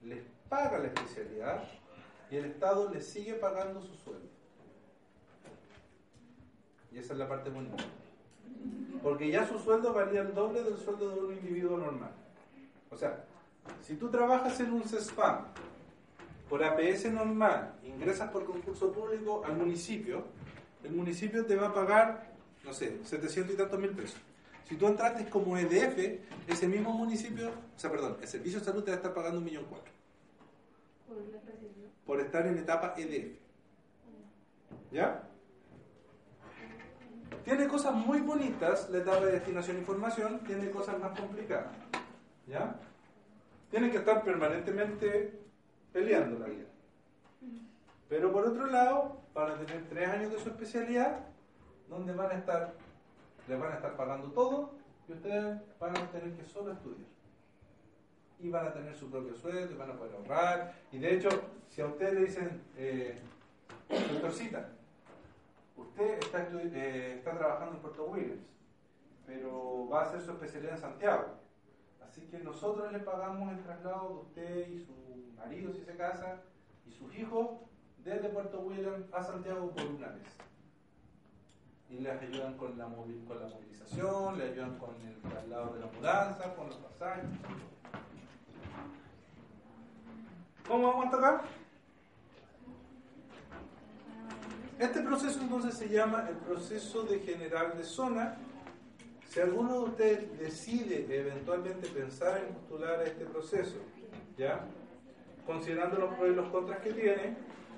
les paga la especialidad y el Estado les sigue pagando su sueldo. Y esa es la parte bonita. Porque ya su sueldo valía el doble del sueldo de un individuo normal. O sea, si tú trabajas en un CESPAM por APS normal, ingresas por concurso público al municipio, el municipio te va a pagar, no sé, 700 y tantos mil pesos. Si tú entraste como EDF, ese mismo municipio, o sea, perdón, el Servicio de Salud te va a estar pagando un millón cuatro. Por estar en etapa EDF. ¿Ya? Tiene cosas muy bonitas la etapa de destinación e información, tiene cosas más complicadas. ¿Ya? Tienen que estar permanentemente peleando la vida. Pero por otro lado, van a tener tres años de su especialidad, donde van a estar, les van a estar pagando todo y ustedes van a tener que solo estudiar. Y van a tener su propio sueldo, y van a poder ahorrar. Y de hecho, si a ustedes le dicen, eh, doctorcita, usted está, eh, está trabajando en Puerto Williams, pero va a hacer su especialidad en Santiago. Así que nosotros le pagamos el traslado de usted y su marido si se casa y sus hijos desde Puerto William a Santiago por una vez. Y les ayudan con la, con la movilización, le ayudan con el traslado de la mudanza, con los pasajes. ¿Cómo vamos hasta acá? Este proceso entonces se llama el proceso de general de zona. Si alguno de ustedes decide eventualmente pensar en postular a este proceso, ¿ya? considerando los pros y los contras que tiene,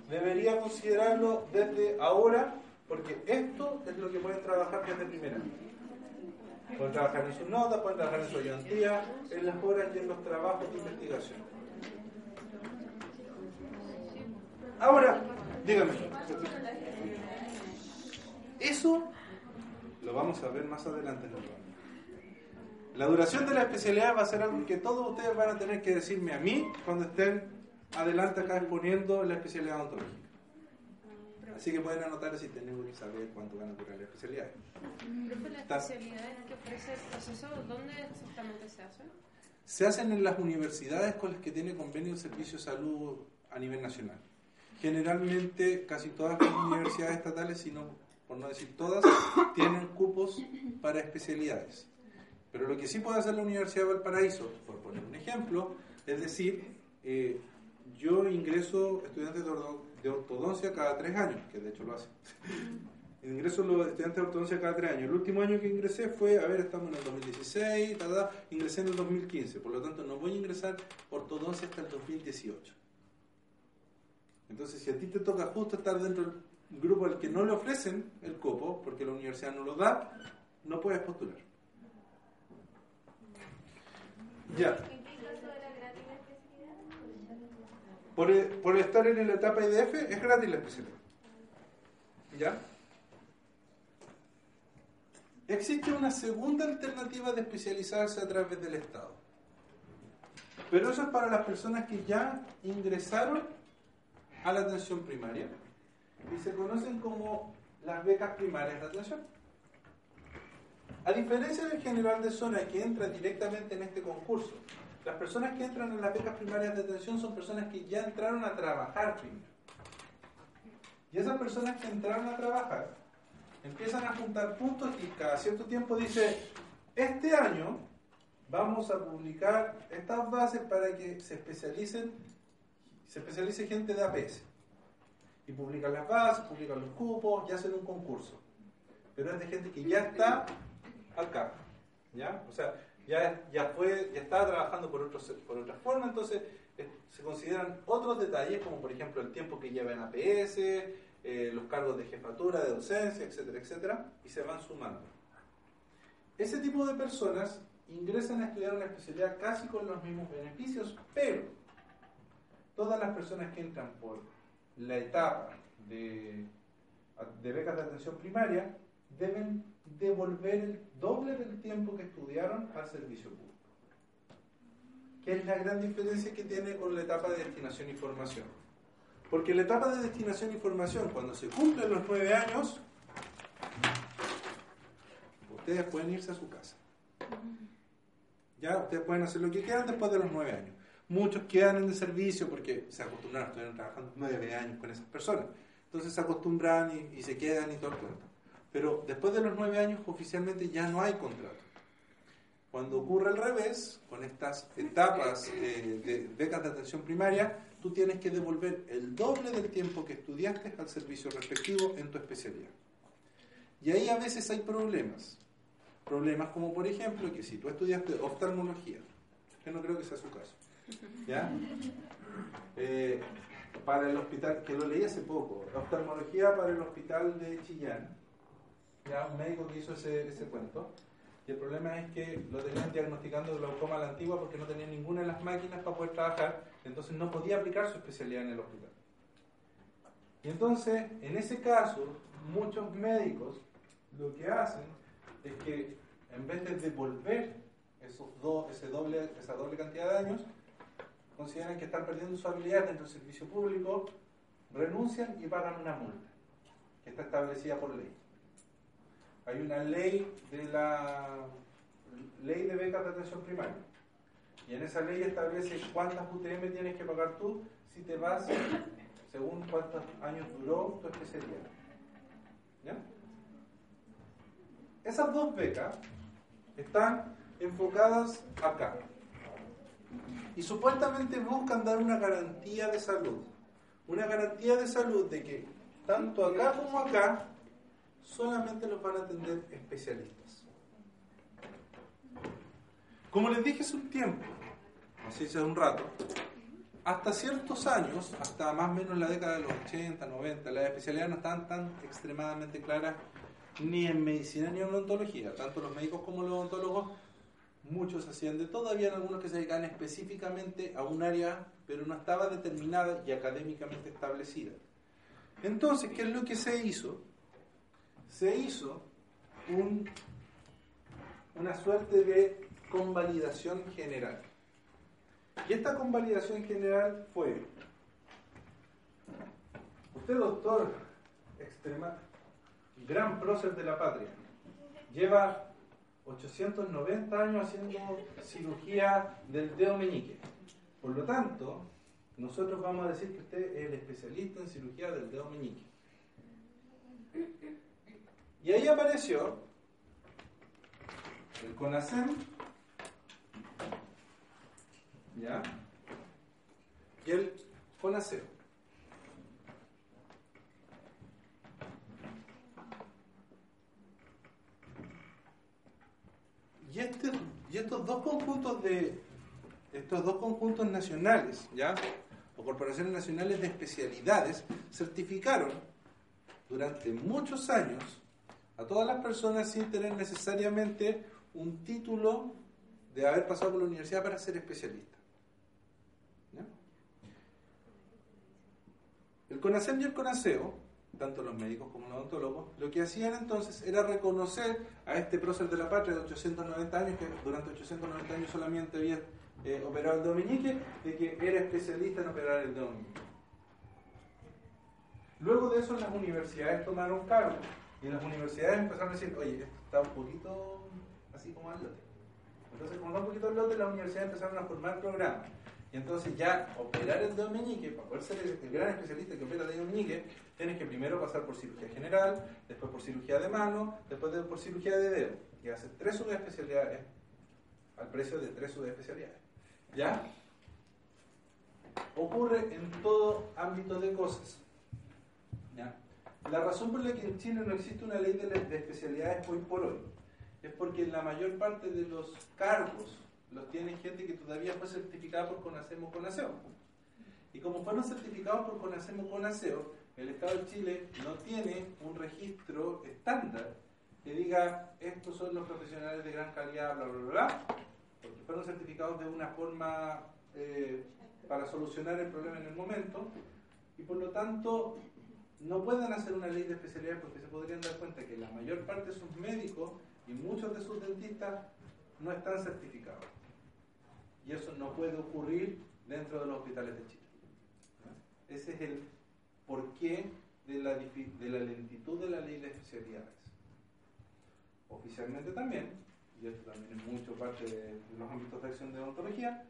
debería considerarlo desde ahora, porque esto es lo que pueden trabajar desde el primer año. Pueden trabajar en sus notas, pueden trabajar en su ayudantía, en las horas y en los trabajos de investigación. Ahora, dígame. Eso lo vamos a ver más adelante en el La duración de la especialidad va a ser algo que todos ustedes van a tener que decirme a mí cuando estén adelante acá exponiendo la especialidad ontológica. Así que pueden anotar si tenemos que saber cuánto van a durar la especialidad. Profe, ¿las especialidades que ofrece el proceso, dónde exactamente se hacen? Se hacen en las universidades con las que tiene convenio el Servicio de Salud a nivel nacional. Generalmente, casi todas las universidades estatales, si no, por no decir todas, tienen cupos para especialidades. Pero lo que sí puede hacer la Universidad de Valparaíso, por poner un ejemplo, es decir, eh, yo ingreso estudiantes de ortodoncia cada tres años, que de hecho lo hace. ingreso los estudiantes de ortodoncia cada tres años. El último año que ingresé fue, a ver, estamos en el 2016, ingresé en el 2015, por lo tanto no voy a ingresar ortodoncia hasta el 2018. Entonces, si a ti te toca justo estar dentro del grupo al que no le ofrecen el copo, porque la universidad no lo da, no puedes postular. Ya. Por, por estar en la etapa IDF es gratis la especialidad. ¿Ya? Existe una segunda alternativa de especializarse a través del Estado. Pero eso es para las personas que ya ingresaron a la atención primaria y se conocen como las becas primarias de atención. A diferencia del general de zona que entra directamente en este concurso las personas que entran en las becas primarias de atención son personas que ya entraron a trabajar primero. Y esas personas que entraron a trabajar empiezan a juntar puntos y cada cierto tiempo dice, este año vamos a publicar estas bases para que se especialicen, se especialice gente de APS. Y publican las bases, publican los cupos y hacen un concurso. Pero es de gente que ya está acá. ¿Ya? O sea, ya, ya, fue, ya estaba trabajando por, otros, por otra forma, entonces eh, se consideran otros detalles, como por ejemplo el tiempo que lleva en APS, eh, los cargos de jefatura, de docencia, etcétera, etcétera, y se van sumando. Ese tipo de personas ingresan a estudiar una especialidad casi con los mismos beneficios, pero todas las personas que entran por la etapa de, de becas de atención primaria deben devolver el doble del tiempo que estudiaron al servicio público. ¿Qué es la gran diferencia que tiene con la etapa de destinación y formación? Porque la etapa de destinación y formación, cuando se cumplen los nueve años, ustedes pueden irse a su casa. Ya, ustedes pueden hacer lo que quieran después de los nueve años. Muchos quedan en el servicio porque se acostumbraron, estuvieron trabajando nueve años con esas personas. Entonces se acostumbran y, se quedan y todo el cuento. Pero después de los nueve años oficialmente ya no hay contrato. Cuando ocurre al revés, con estas etapas de becas de atención primaria, tú tienes que devolver el doble del tiempo que estudiaste al servicio respectivo en tu especialidad. Y ahí a veces hay problemas. Problemas como, por ejemplo, que si tú estudiaste oftalmología, que no creo que sea su caso, ¿ya? Eh, para el hospital, que lo leí hace poco, oftalmología para el hospital de Chillán, ya un médico que hizo ese, ese cuento, y el problema es que lo tenían diagnosticando de glaucoma a la antigua porque no tenía ninguna de las máquinas para poder trabajar, entonces no podía aplicar su especialidad en el hospital. Y entonces, en ese caso, muchos médicos lo que hacen es que en vez de devolver esos dos, ese doble, esa doble cantidad de años, consideran que están perdiendo su habilidad dentro del servicio público, renuncian y pagan una multa, que está establecida por ley. Hay una ley de la ley de becas de atención primaria. Y en esa ley establece cuántas UTM tienes que pagar tú si te vas según cuántos años duró tu especialidad. Esas dos becas están enfocadas acá. Y supuestamente buscan dar una garantía de salud. Una garantía de salud de que tanto acá como acá solamente los van a atender especialistas. Como les dije hace un tiempo, así hace un rato, hasta ciertos años, hasta más o menos la década de los 80, 90, las especialidades no estaban tan extremadamente claras ni en medicina ni en odontología. Tanto los médicos como los odontólogos, muchos hacían de todo. Habían algunos que se dedicaban específicamente a un área, pero no estaba determinada y académicamente establecida. Entonces, ¿qué es lo que se hizo? Se hizo una suerte de convalidación general. Y esta convalidación general fue, usted doctor, extrema, gran prócer de la patria, lleva 890 años haciendo cirugía del dedo meñique. Por lo tanto, nosotros vamos a decir que usted es el especialista en cirugía del dedo meñique. Y ahí apareció el CONASEM, ¿ya? Y el CONASEO. Y, este, y estos dos conjuntos de estos dos conjuntos nacionales, ¿ya? o corporaciones nacionales de especialidades, certificaron durante muchos años a todas las personas sin tener necesariamente un título de haber pasado por la universidad para ser especialista. El CONACEM y el CONASEO, tanto los médicos como los odontólogos, lo que hacían entonces era reconocer a este prócer de la patria de 890 años, que durante 890 años solamente había eh, operado el dedo meñique, de que era especialista en operar el dedo meñique. Luego de eso las universidades tomaron cargo y las universidades empezaron a decir, oye, esto está un poquito así como al lote. Entonces, como está un poquito al lote, las universidades empezaron a formar programas. Y entonces ya operar el dedo meñique, para poder ser el, gran especialista que opera el dedo meñique, tienes que primero pasar por cirugía general, después por cirugía de mano, después por cirugía de dedo. Y hacer tres subespecialidades al precio de tres subespecialidades. ¿Ya? Ocurre en todo ámbito de cosas. La razón por la que en Chile no existe una ley de, de especialidades hoy por hoy es porque la mayor parte de los cargos los tiene gente que todavía fue certificada por CONASEM o CONASEO. Y como fueron certificados por CONASEM CONASEO, el Estado de Chile no tiene un registro estándar que diga estos son los profesionales de gran calidad, bla, bla, bla, porque fueron certificados de una forma eh, para solucionar el problema en el momento y por lo tanto no pueden hacer una ley de especialidad porque se podrían dar cuenta que la mayor parte de sus médicos y muchos de sus dentistas no están certificados. Y eso no puede ocurrir dentro de los hospitales de Chile. Ese es el porqué de la, lentitud de la ley de especialidades. Oficialmente también, y esto también es mucho parte de los ámbitos de acción de odontología,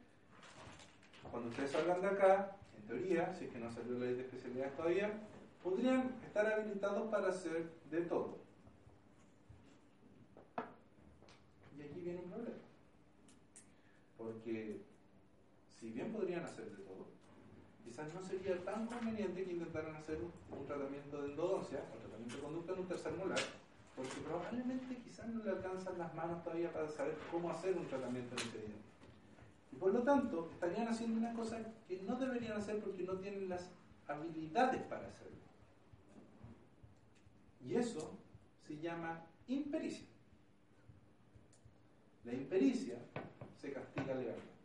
cuando ustedes salgan de acá, en teoría, si es que no salió la ley de especialidades todavía, podrían estar habilitados para hacer de todo. Y aquí viene un problema. Porque si bien podrían hacer de todo, quizás no sería tan conveniente que intentaran hacer un, tratamiento de endodoncia o tratamiento de conducta en un tercer molar, porque probablemente quizás no le alcanzan las manos todavía para saber cómo hacer un tratamiento en ese diente. Y por lo tanto, estarían haciendo una cosa que no deberían hacer porque no tienen las habilidades para hacerlo. Y eso se llama impericia. La impericia se castiga legalmente.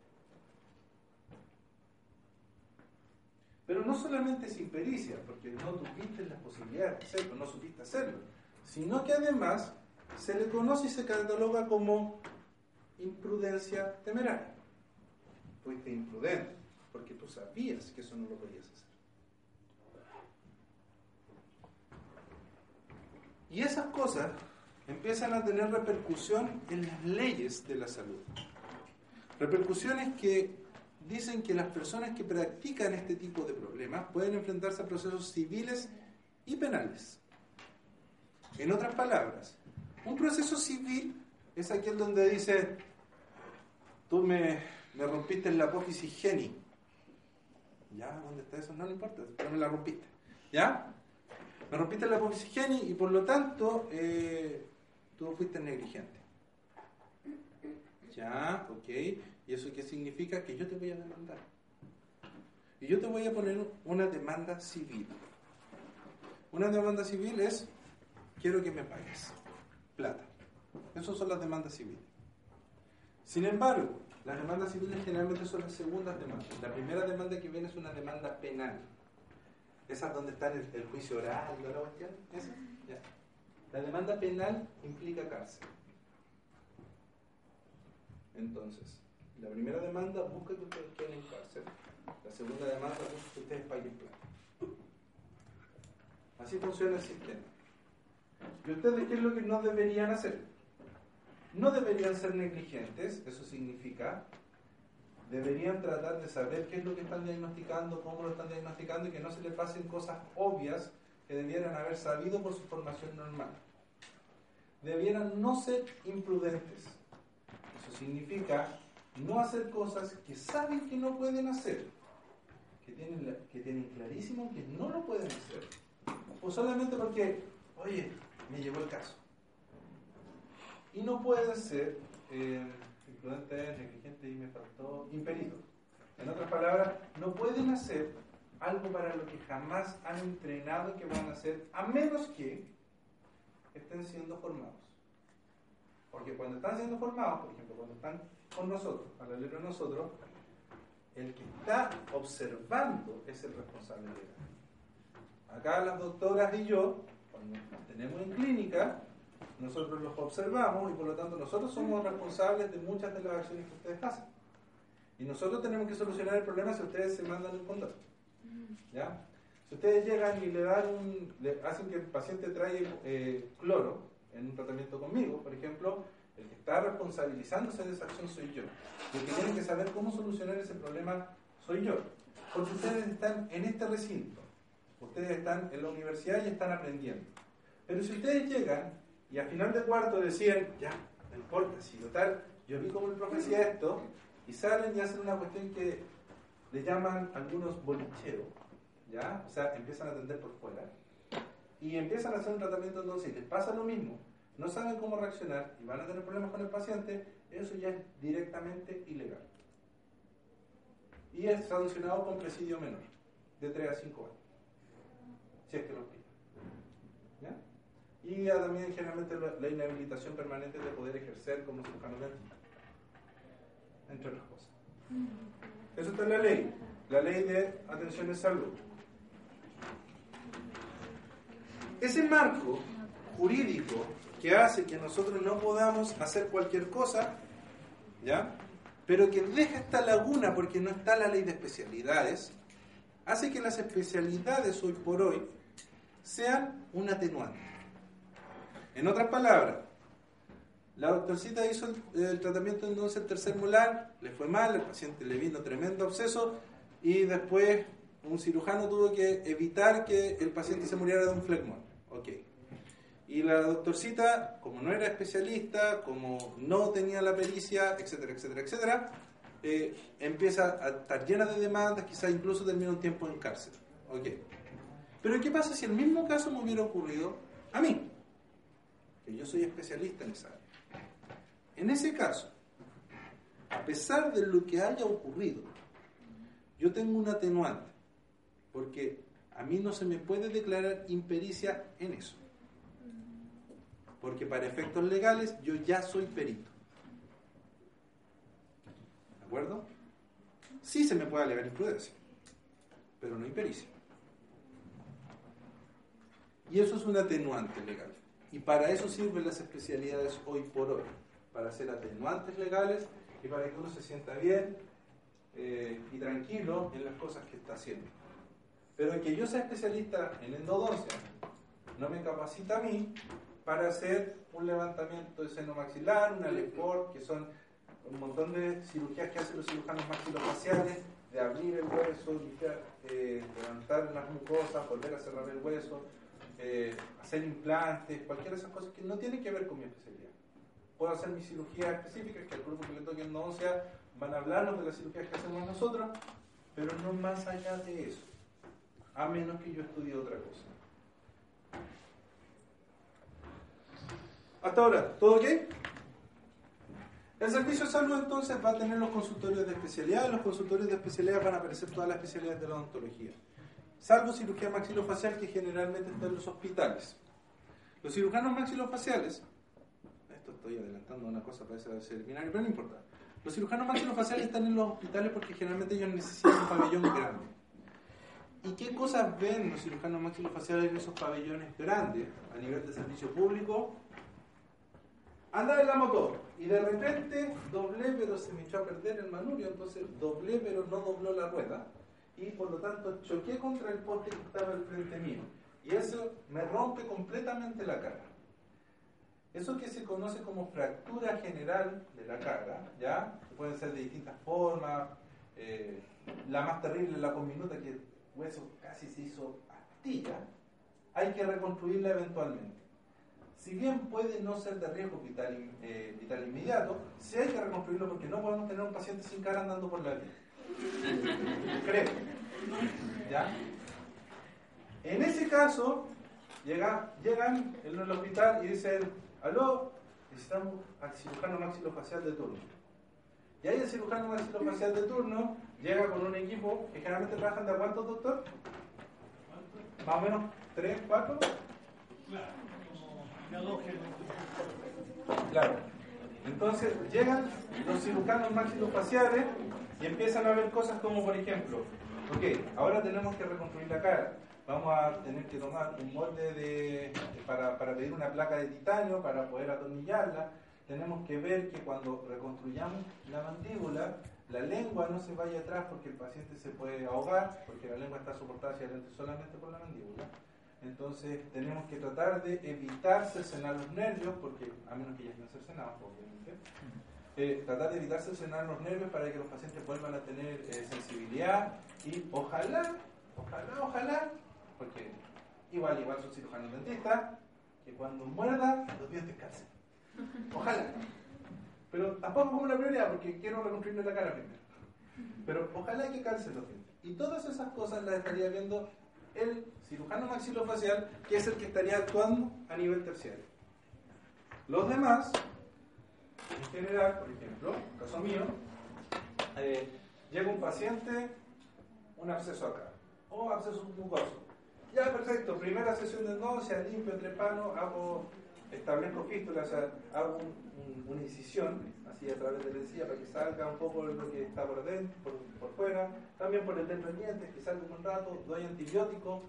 Pero no solamente es impericia, porque no tuviste la posibilidad de hacerlo, no supiste hacerlo, sino que además se le conoce y se cataloga como imprudencia temeraria. Fuiste imprudente, porque tú sabías que eso no lo podías hacer. Y esas cosas empiezan a tener repercusión en las leyes de la salud. Repercusiones que dicen que las personas que practican este tipo de problemas pueden enfrentarse a procesos civiles y penales. En otras palabras, un proceso civil es aquel donde dice, tú me, me rompiste la apófisis geni. ¿Ya? ¿Dónde está eso? No, no importa, pero me la rompiste. ¿Ya? Me rompiste la apófisis geni y por lo tanto eh, tú fuiste negligente. ¿Ya? ¿Ok? ¿Y eso qué significa? Que yo te voy a demandar. Y yo te voy a poner una demanda civil. Una demanda civil es, quiero que me pagues plata. Esas son las demandas civiles. Sin embargo, las demandas civiles generalmente son las segundas demandas. La primera demanda que viene es una demanda penal. Esa es donde está el, juicio oral, ¿no? ¿Esa? Ya. La demanda penal implica cárcel. Entonces, la primera demanda busca que ustedes queden en cárcel. La segunda demanda busca que ustedes paguen plata. Así funciona el sistema. ¿Y ustedes qué es lo que no deberían hacer? No deberían ser negligentes, eso significa, deberían tratar de saber qué es lo que están diagnosticando, cómo lo están diagnosticando y que no se les pasen cosas obvias que debieran haber sabido por su formación normal. Debieran no ser imprudentes. Eso significa no hacer cosas que saben que no pueden hacer, que tienen, clarísimo que no lo pueden hacer, o solamente porque, oye, me llegó el caso. Y no pueden ser eh, imprudentes, negligentes y me faltó impedido. En otras palabras, no pueden hacer algo para lo que jamás han entrenado que van a hacer, a menos que estén siendo formados. Porque cuando están siendo formados, por ejemplo, cuando están con nosotros, a la de nosotros, el que está observando es el responsable legal. Acá las doctoras y yo, cuando nos tenemos en clínica, nosotros los observamos y por lo tanto nosotros somos responsables de muchas de las acciones que ustedes hacen. Y nosotros tenemos que solucionar el problema si ustedes se mandan un condón. ¿Ya? Si ustedes llegan y le dan un, hacen que el paciente traiga eh, cloro en un tratamiento conmigo, por ejemplo, el que está responsabilizándose de esa acción soy yo. Y el que tiene que saber cómo solucionar ese problema soy yo. Porque ustedes están en este recinto, ustedes están en la universidad y están aprendiendo. Pero si ustedes llegan y al final de cuarto decían, ya, no importa, si total, yo vi como el profe hacía esto, y salen y hacen una cuestión que le llaman algunos bolicheros, ¿ya? O sea, empiezan a atender por fuera. y empiezan a hacer un tratamiento entonces y les pasa lo mismo, no saben cómo reaccionar y van a tener problemas con el paciente, eso ya es directamente ilegal. Y es sancionado con presidio menor, de 3 a 5 años, si es que lo piden. Y también generalmente la inhabilitación permanente de poder ejercer como cirujano dentista, entre otras cosas. Eso está en la ley, la ley de atención de salud. Ese marco jurídico que hace que nosotros no podamos hacer cualquier cosa, ¿ya? Pero que deja esta laguna porque no está la ley de especialidades, hace que las especialidades hoy por hoy sean un atenuante. En otras palabras, la doctorcita hizo el, tratamiento entonces el tercer molar, le fue mal, el paciente le vino tremendo absceso y después un cirujano tuvo que evitar que el paciente se muriera de un flegmón. Ok. Y la doctorcita, como no era especialista, como no tenía la pericia, etcétera, etcétera, etcétera, eh, empieza a estar llena de demandas, quizás incluso termina un tiempo en cárcel. Ok. Pero ¿qué pasa si el mismo caso me hubiera ocurrido a mí? Que yo soy especialista en esa área. En ese caso, a pesar de lo que haya ocurrido, yo tengo un atenuante, porque a mí no se me puede declarar impericia en eso. Porque para efectos legales yo ya soy perito. ¿De acuerdo? Sí se me puede alegar imprudencia, pero no impericia. Y eso es un atenuante legal. Y para eso sirven las especialidades hoy por hoy para hacer atenuantes legales y para que uno se sienta bien eh, y tranquilo en las cosas que está haciendo. Pero que yo sea especialista en endodoncia no me capacita a mí para hacer un levantamiento de seno maxilar, una LEPOR, que son un montón de cirugías que hacen los cirujanos maxilofaciales, de abrir el hueso, eh, levantar las mucosas, volver a cerrar el hueso, eh, hacer implantes, cualquiera de esas cosas que no tienen que ver con mi especialidad puedo hacer mis cirugías específicas, que el grupo que le toque en sea van a hablarnos de las cirugías que hacemos nosotros, pero no más allá de eso, a menos que yo estudie otra cosa. Hasta ahora, ¿todo ok? El servicio de salud entonces va a tener los consultorios de especialidad, los consultorios de especialidad van a aparecer todas las especialidades de la odontología, salvo cirugía maxilofacial que generalmente está en los hospitales. Los cirujanos maxilofaciales estoy adelantando una cosa para ese seminario, pero no importa. Los cirujanos maxilofaciales están en los hospitales porque generalmente ellos necesitan un pabellón grande. ¿Y qué cosas ven los cirujanos maxilofaciales en esos pabellones grandes a nivel de servicio público? Anda en la motor y de repente doblé pero se me echó a perder el manubrio, entonces doblé pero no dobló la rueda y por lo tanto choqué contra el poste que estaba al frente mío y eso me rompe completamente la cara. Eso que se conoce como fractura general de la cara, ¿ya? pueden ser de distintas formas. Eh, la más terrible, la conminuta, que el hueso casi se hizo astilla, hay que reconstruirla eventualmente. Si bien puede no ser de riesgo vital, eh, inmediato, sí hay que reconstruirlo porque no podemos tener un paciente sin cara andando por la vida. Creo. ¿Ya? En ese caso, llega, llegan en el hospital y dicen, aló, necesitamos al cirujano maxilofacial de turno. Y ahí el cirujano maxilofacial de turno llega con un equipo que generalmente trabajan de cuántos, doctor? Más o menos tres, cuatro. Claro. Entonces llegan los cirujanos maxilofaciales y empiezan a ver cosas como, por ejemplo, ok, ahora tenemos que reconstruir la cara vamos a tener que tomar un molde de, para, para pedir una placa de titanio para poder atornillarla. Tenemos que ver que cuando reconstruyamos la mandíbula, la lengua no se vaya atrás porque el paciente se puede ahogar, porque la lengua está soportada hacia adelante solamente por la mandíbula. Entonces tenemos que tratar de evitar cercenar los nervios, porque a menos que ya estén cercenados, obviamente. Eh, tratar de evitar cercenar los nervios para que los pacientes vuelvan a tener eh, sensibilidad y ojalá, ojalá, ojalá porque igual, igual son cirujanos dentistas, que cuando muerda los dientes calcen. Ojalá. Pero tampoco como una prioridad, porque quiero reconstruirle la cara primero. Pero ojalá que calcen los dientes. Y todas esas cosas las estaría viendo el cirujano maxilofacial, que es el que estaría actuando a nivel terciario. Los demás, en general, por ejemplo, caso mío, eh, llega un paciente, un absceso acá, o absceso mucoso. Ya, perfecto, primera sesión de endodoncia, limpio, trepano, hago, establezco fístula, o sea, hago una incisión, así a través de la encía, para que salga un poco lo que está por dentro, por, fuera, también por el dentro de dientes, que salga un rato, doy antibiótico,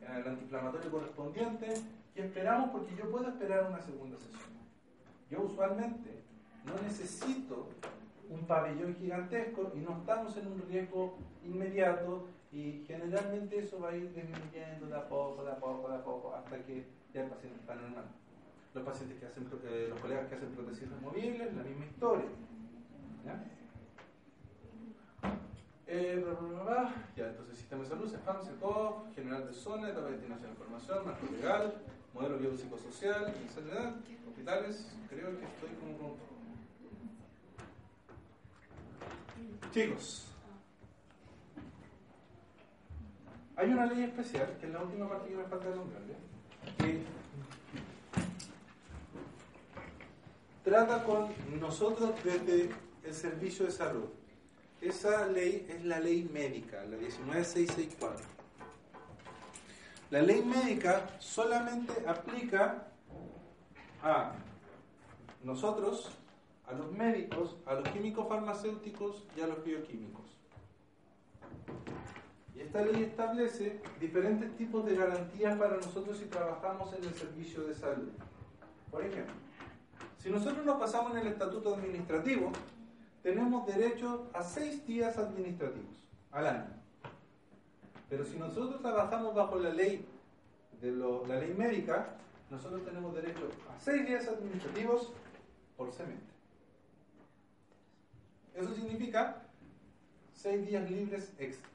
el antiinflamatorio correspondiente, y esperamos porque yo puedo esperar una segunda sesión. Yo usualmente no necesito un pabellón gigantesco y no estamos en un riesgo inmediato y generalmente eso va a ir disminuyendo de a poco, de a poco, de a poco, hasta que ya el paciente está normal. Los pacientes que hacen, eh, los colegas que hacen prótesis removibles, la misma historia. ¿Ya? Eh, ya, entonces sistema de salud, CEFAM, CECOP, general de zona, etapa de destinación de información, marco legal, modelo biopsicosocial, enfermedad, hospitales, creo que estoy como con Chicos, hay una ley especial, que es la última parte que me falta nombrar, que trata con nosotros desde el servicio de salud. Esa ley es la ley médica, la 19664. La ley médica solamente aplica a nosotros, a los médicos, a los químicos farmacéuticos y a los bioquímicos. Y esta ley establece diferentes tipos de garantías para nosotros si trabajamos en el servicio de salud. Por ejemplo, si nosotros nos pasamos en el estatuto administrativo, tenemos derecho a seis días administrativos al año. Pero si nosotros trabajamos bajo la ley de la ley médica, nosotros tenemos derecho a seis días administrativos por semestre. Eso significa seis días libres extra.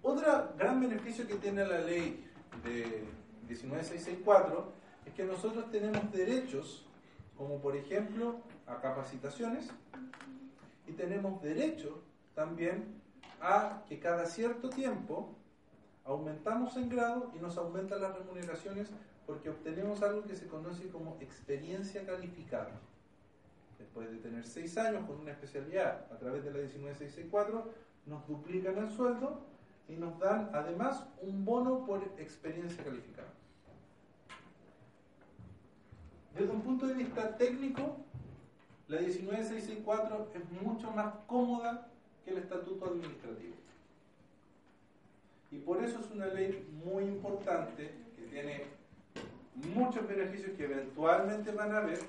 Otro gran beneficio que tiene la ley de 19664 es que nosotros tenemos derechos como por ejemplo a capacitaciones, y tenemos derecho también a que cada cierto tiempo aumentamos en grado y nos aumentan las remuneraciones porque obtenemos algo que se conoce como experiencia calificada. Después de tener seis años con una especialidad a través de la 19664, nos duplican el sueldo y nos dan además un bono por experiencia calificada. Desde un punto de vista técnico, la 19664 es mucho más cómoda que el estatuto administrativo. Y por eso es una ley muy importante que tiene muchos beneficios que eventualmente van a haber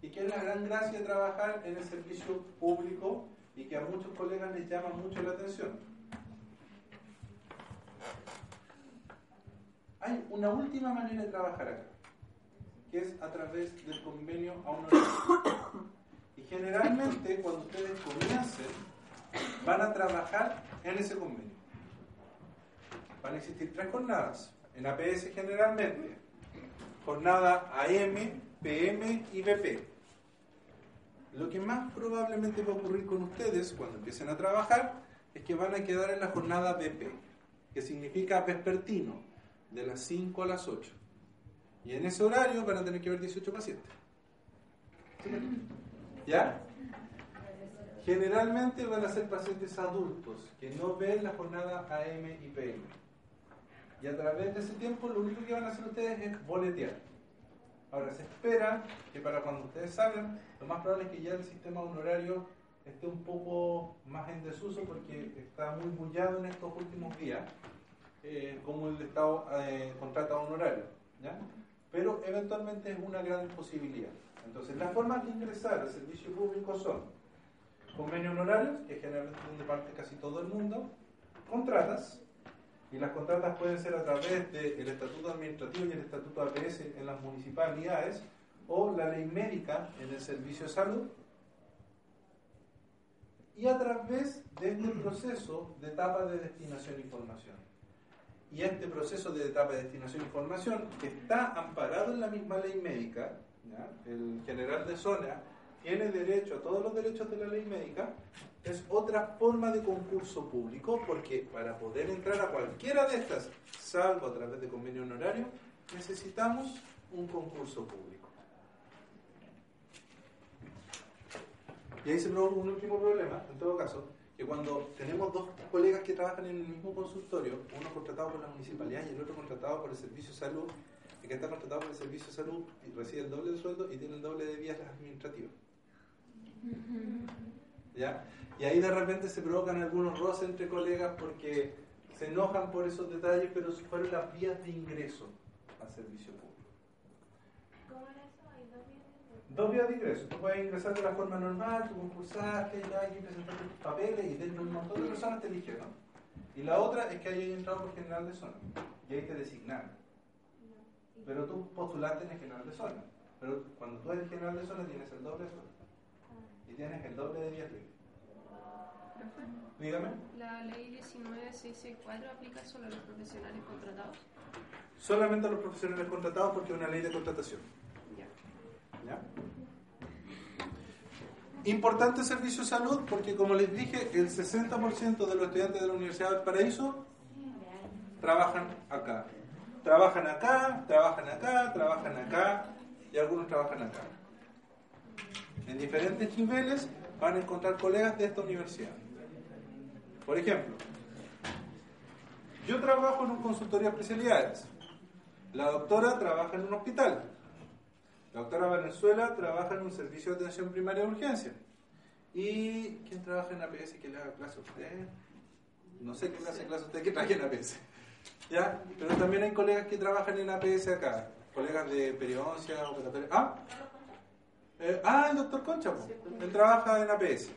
y que es la gran gracia trabajar en el servicio público y que a muchos colegas les llama mucho la atención. Hay una última manera de trabajar acá que es a través del convenio a honorario. Y generalmente cuando ustedes comiencen, van a trabajar en ese convenio. Van a existir tres jornadas. En APS generalmente, jornada AM, PM y BP. Lo que más probablemente va a ocurrir con ustedes cuando empiecen a trabajar es que van a quedar en la jornada BP, que significa vespertino, de las 5 a las 8. Y en ese horario van a tener que ver 18 pacientes. ¿Ya? Generalmente van a ser pacientes adultos que no ven la jornada AM y PM. Y a través de ese tiempo lo único que van a hacer ustedes es boletear. Ahora, se espera que para cuando ustedes salgan, lo más probable es que ya el sistema honorario esté un poco más en desuso porque está muy bullado en estos últimos días, eh, como el Estado eh, contrata honorario. ¿ya? pero eventualmente es una gran posibilidad. Entonces, las formas de ingresar al servicio público son convenios honorarios, que generalmente parte casi todo el mundo, contratas, y las contratas pueden ser a través del Estatuto Administrativo y el Estatuto APS en las municipalidades, o la ley médica en el servicio de salud, y a través de este proceso de etapa de destinación e información. Y este proceso de etapa de destinación de información que está amparado en la misma ley médica, el general de zona tiene derecho a todos los derechos de la ley médica, es otra forma de concurso público, porque para poder entrar a cualquiera de estas, salvo a través de convenio honorario, necesitamos un concurso público. Y ahí se produce un último problema, en todo caso, que cuando tenemos dos colegas que trabajan en el mismo consultorio, uno contratado por la municipalidad y el otro contratado por el servicio de salud, el que está contratado por el servicio de salud recibe el doble de sueldo y tiene el doble de vías administrativas. ¿Ya? Y ahí de repente se provocan algunos roces entre colegas porque se enojan por esos detalles, pero fueron las vías de ingreso al servicio público. ¿Cómo era eso? ¿Hay dos vías de ingreso? Dos vías de ingreso. Tú puedes ingresar de la forma normal, tú concursaste, ya aquí presentaste tus papeles y dentro de un montón de personas te eligieron. Y la otra es que hayas entrado por general de zona y ahí te designaron. No. ¿Y- Pero tú postulaste en el general de zona. Pero cuando tú eres general de zona tienes el doble de ah, y tienes el doble de libres. Profe, Dígame. La ley 19664 aplica solo a los profesionales contratados. Solamente a los profesionales contratados porque es una ley de contratación. Ya. ¿Ya? Importante servicio de salud porque, como les dije, el 60% de los estudiantes de la Universidad del Paraíso trabajan acá. Trabajan acá, trabajan acá, trabajan acá y algunos trabajan acá. En diferentes niveles van a encontrar colegas de esta universidad. Por ejemplo, yo trabajo en un consultorio de especialidades. La doctora trabaja en un hospital. La doctora Valenzuela trabaja en un servicio de atención primaria de urgencia. ¿Y quién trabaja en APS que le haga clase a usted? No sé qué clase de clase usted que trabaja en APS. ¿Ya? Pero también hay colegas que trabajan en APS acá. Colegas de periodoncia, operatoria. ¿Ah? Eh, ah, el doctor Concha. po. Él trabaja en APS.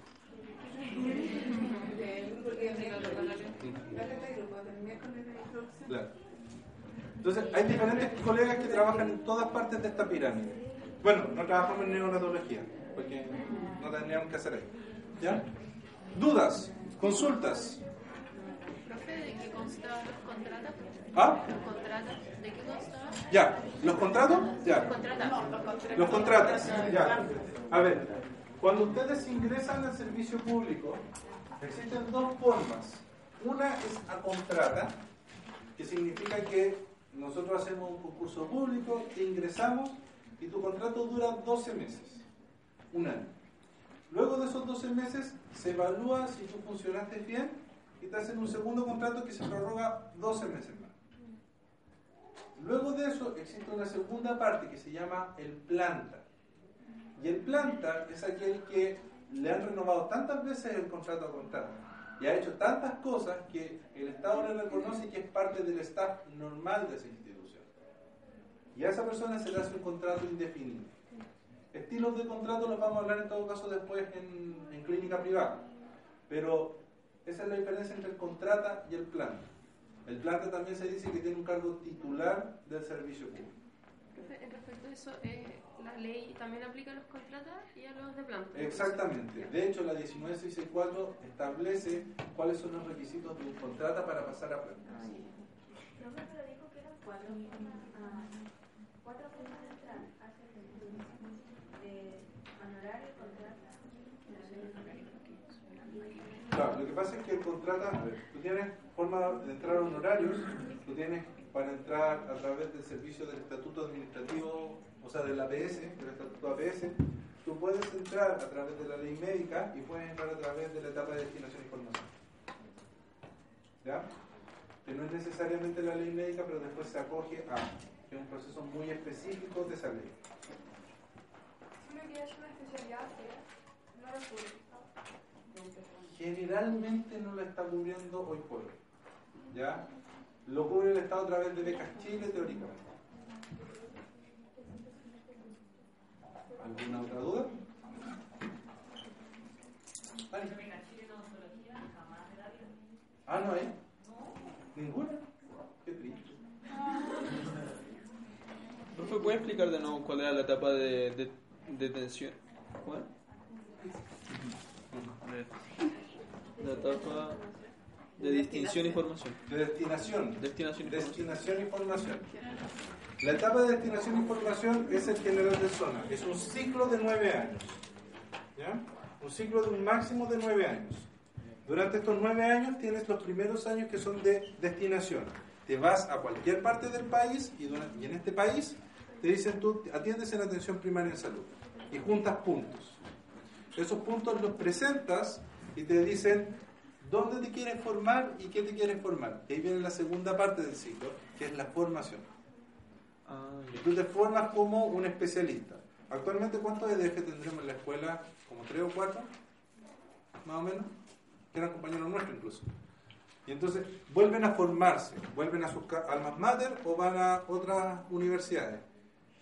Claro. Entonces, hay diferentes colegas que trabajan en todas partes de esta pirámide. Bueno, no trabajamos en neonatología, porque no tendríamos que hacer ahí. ¿Ya? ¿Dudas? ¿Consultas? Profe, ¿de qué constaban los contratos? ¿Ah? ¿Los contratos? ¿De qué? ¿Ya? ¿Los contratos? Ya. Contratos. Los contratos, ya. A ver, cuando ustedes ingresan al servicio público, existen dos formas. Una es a contrata, que significa que nosotros hacemos un concurso público, te ingresamos y tu contrato dura 12 meses, un año. Luego de esos 12 meses se evalúa si tú funcionaste bien y te hacen un segundo contrato que se prorroga 12 meses más. Luego de eso existe una segunda parte que se llama el planta. Y el planta es aquel que le han renovado tantas veces el contrato a contrato y ha hecho tantas cosas que el Estado le reconoce que es parte del staff normal de esa institución. Y a esa persona se le hace un contrato indefinido. Estilos de contrato los vamos a hablar en todo caso después en, en clínica privada. Pero esa es la diferencia entre el contrata y el planta. El planta también se dice que tiene un cargo titular del servicio público. En respecto a eso, eh, la ley también aplica a los contratas y a los de planta. Exactamente. De hecho, la 19664 establece cuáles son los requisitos de un contrata para pasar a planta. Ah, pero dijo que eran cuatro, ah, cuatro formas de entrar a servicio. De honorario, contrata. Claro, lo que pasa es que el contrata, a ver, tú tienes forma de entrar a honorarios, tú tienes para entrar a través del servicio del estatuto administrativo, o sea, del APS, del estatuto APS, tú puedes entrar a través de la ley médica y puedes entrar a través de la etapa de destinación información. ¿Ya? Que no es necesariamente la ley médica, pero después se acoge a, que es un proceso muy específico de esa ley. Una especialidad, no generalmente no la está cubriendo hoy por hoy. ¿Ya? Lo cubre el Estado a través de becas Chile teóricamente. ¿Alguna otra duda? Dani. Ah, no hay. ¿Ninguna? Qué triste. Profe, ¿puede explicar de nuevo cuál era la etapa de, de, de detención? ¿Cuál? La etapa de distinción y formación. De destinación. Destinación y formación. Destinación y formación. La etapa de destinación y formación es el general de zona. Es un ciclo de nueve años. ¿ya? Un ciclo de un máximo de nueve años. Durante estos nueve años tienes los primeros años que son de destinación. Te vas a cualquier parte del país y, durante- y en este país te dicen tú atiendes en atención primaria en salud y juntas puntos. Esos puntos los presentas y te dicen dónde te quieres formar y qué te quieres formar. Y ahí viene la segunda parte del ciclo, que es la formación. Ah, tú te formas como un especialista. Actualmente, ¿cuántos EDF tendremos en la escuela? ¿Como tres o cuatro? Más o menos. Que eran compañeros nuestros incluso. Y entonces vuelven a formarse, vuelven a sus almas mater o van a otras universidades.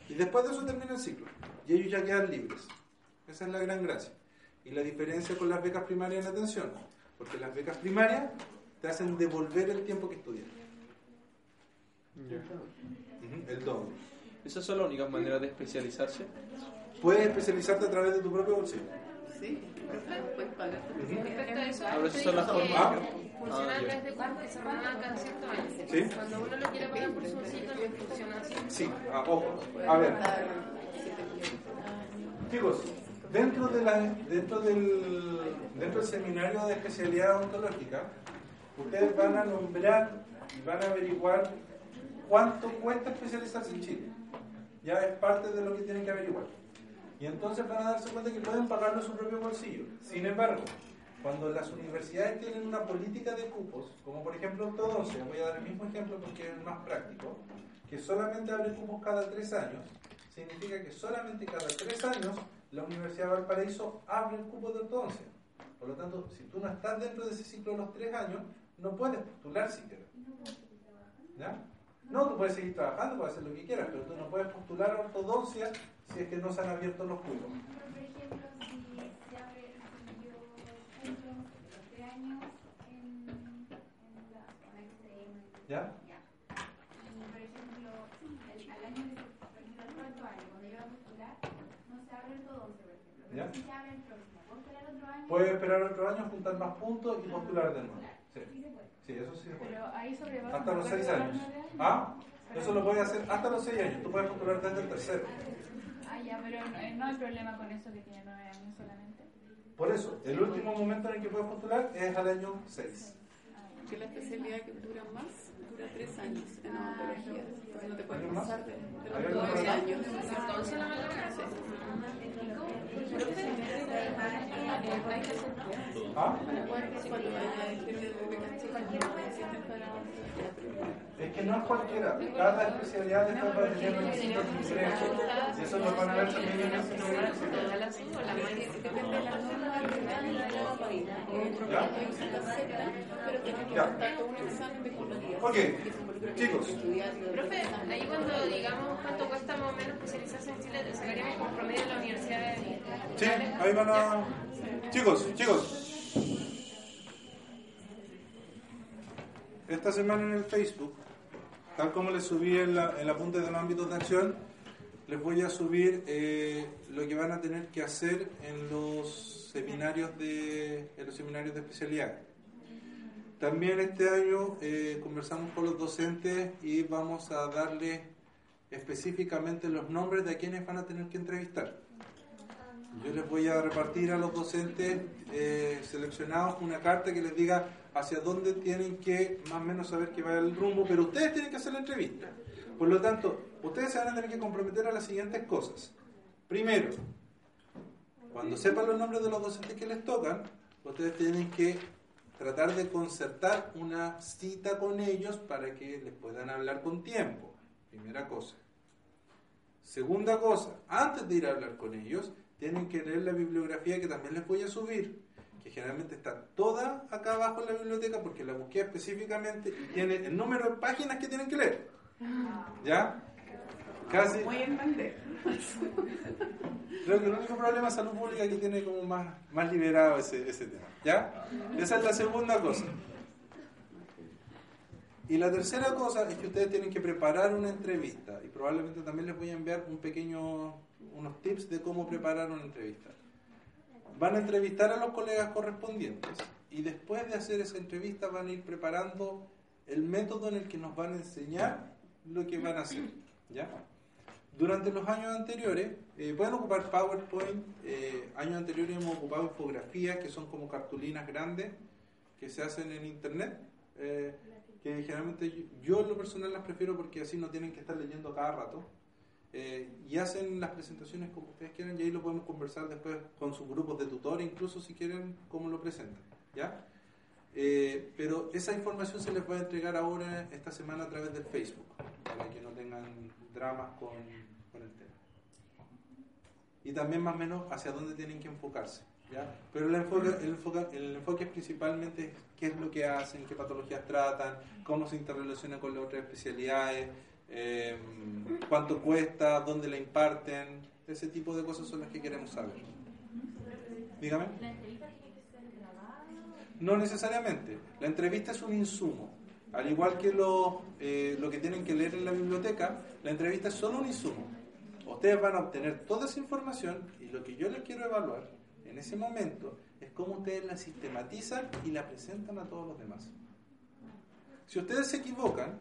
Y después de eso termina el ciclo. Y ellos ya quedan libres. Esa es la gran gracia. Y la diferencia con las becas primarias en atención. Porque las becas primarias te hacen devolver el tiempo que estudiaste. ya. Ujú, El doble. ¿Esas son las únicas maneras de especializarse? Puedes especializarte a través de tu propio bolsillo. Sí, puedes pagar. Respecto a eso, Ahora son las formas. funciona Ah, a través de que se cada cierto año. Sí. Cuando uno lo quiere pagar por su bolsillo, no funciona así. Sí, ah, ojo. A ver, chicos, dentro, de dentro, del, dentro del seminario de especialidad ontológica, ustedes van a nombrar y van a averiguar cuánto cuesta especializarse en Chile. Ya es parte de lo que tienen que averiguar. Y entonces van a darse cuenta que pueden pagarlo de su propio bolsillo. Sin embargo, cuando las universidades tienen una política de cupos, como por ejemplo ortodoncia, voy a dar el mismo ejemplo porque es más práctico, que solamente abre cupos cada tres años, significa que solamente cada tres años la Universidad de Valparaíso abre el cupo de ortodoncia. Por lo tanto, si tú no estás dentro de ese ciclo de los tres años, no puedes postular siquiera. ¿Ya? No, tú puedes seguir trabajando, puedes hacer lo que quieras, pero tú no puedes postular a ortodoncia si es que no se han abierto los cupos. Por ejemplo, si se abre, los tres años en, la ¿Ya? ya. Y, por ejemplo, el- al año de, por ejemplo, el cuarto año, cuando yo voy a postular, no se abre el todo 11, por ejemplo. Pero ¿Ya? si se abre el próximo, ¿puedo Puedes esperar otro año, juntar más puntos y postular de nuevo. Sí, Sí puede. eso sí se puede. Pero ahí sobrepasa Hasta los un seis poco años. ¿Ah? Eso lo puedes hacer hasta los seis años. Tú puedes postular desde el tercero. Ah, ya, pero no, no hay problema con eso que tiene nueve años solamente. Por eso, el último momento en el que puedes postular es al año 6. Que la especialidad que dura más dura tres años en odontología. Entonces no te puedes ¿Años más? pasar de, de ¿Hay los años. Entonces, la mayoría ¿Ah? Cuando vaya a existen para. Es que no es cualquiera. Cada especialidad después va a tener requisitos diferentes. Y eso lo van a ver también en de de. En otro ¿Ya? Ya. un de. Ok, chicos. Profe, ahí cuando digamos cuánto cuesta más o menos especializarse en Chile, te sacaríamos por promedio en la universidad de... Sí, ahí van a... Chicos, chicos. Esta semana en el Facebook, tal como les subí en la, en la punta de los ámbitos de acción, les voy a subir eh, lo que van a tener que hacer en los seminarios de, en los seminarios de especialidad. También este año eh, conversamos con los docentes y vamos a darles específicamente los nombres de quienes van a tener que entrevistar. Yo les voy a repartir a los docentes eh, seleccionados una carta que les diga hacia dónde tienen que más o menos saber que va el rumbo, pero ustedes tienen que hacer la entrevista. Por lo tanto, ustedes se van a tener que comprometer a las siguientes cosas. Primero, cuando sepan los nombres de los docentes que les tocan, ustedes tienen que tratar de concertar una cita con ellos para que les puedan hablar con tiempo. Primera cosa. Segunda cosa, antes de ir a hablar con ellos, tienen que leer la bibliografía que también les voy a subir, que generalmente está toda acá abajo en la biblioteca porque la busqué específicamente y tiene el número de páginas que tienen que leer. ¿Ya? Casi. Muy en bandeja. Creo que el único problema es salud pública que tiene como más, más liberado ese, ese tema. ¿Ya? Esa es la segunda cosa. Y la tercera cosa es que ustedes tienen que preparar una entrevista y probablemente también les voy a enviar un pequeño, unos tips de cómo preparar una entrevista. Van a entrevistar a los colegas correspondientes y después de hacer esa entrevista van a ir preparando el método en el que nos van a enseñar lo que van a hacer. ¿Ya? durante los años anteriores, eh, pueden ocupar PowerPoint, eh, años anteriores hemos ocupado infografías que son como cartulinas grandes que se hacen en internet, eh, que generalmente yo, yo en lo personal las prefiero porque así no tienen que estar leyendo cada rato. Eh, y hacen las presentaciones como ustedes quieran y ahí lo podemos conversar después con sus grupos de tutores, incluso si quieren, cómo lo presentan. ¿ya? Eh, pero esa información se les va a entregar ahora, esta semana, a través del Facebook, para que no tengan dramas con, con el tema. Y también más o menos hacia dónde tienen que enfocarse. ¿ya? Pero el enfoque, el, enfoque, el enfoque es principalmente qué es lo que hacen, qué patologías tratan, cómo se interrelaciona con las otras especialidades, eh, cuánto cuesta, dónde la imparten, ese tipo de cosas son las que queremos saber. Dígame. ¿La entrevista tiene que ser grabada? No necesariamente. La entrevista es un insumo. Al igual que lo, eh, lo que tienen que leer en la biblioteca, la entrevista es solo un insumo. Ustedes van a obtener toda esa información y lo que yo les quiero evaluar en ese momento es cómo ustedes la sistematizan y la presentan a todos los demás. Si ustedes se equivocan,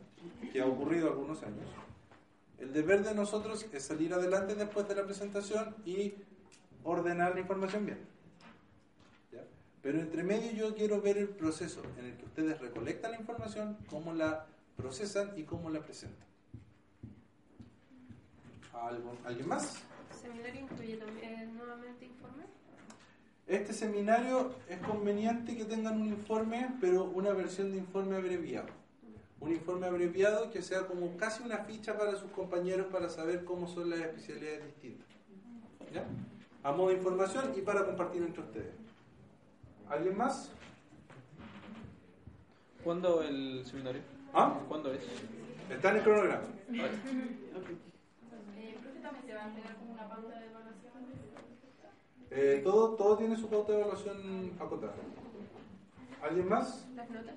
que ha ocurrido algunos años, el deber de nosotros es salir adelante después de la presentación y ordenar la información bien. ¿Ya? Pero entre medio yo quiero ver el proceso en el que ustedes recolectan la información, cómo la procesan y cómo la presentan. ¿Algo- ¿Alguien más? ¿El seminario incluye también eh, nuevamente informe? Este seminario es conveniente que tengan un informe, pero una versión de informe abreviado. Un informe abreviado que sea como casi una ficha para sus compañeros para saber cómo son las especialidades distintas. ¿Ya? A modo de información y para compartir entre ustedes. ¿Alguien más? ¿Cuándo el seminario? ¿Ah? ¿Cuándo es? Está en el cronograma. Eh, ¿Profe también te va a entregar como una pauta de evaluación? Eh, todo, todo tiene su pauta de evaluación acotada. ¿Alguien más? ¿Las notas?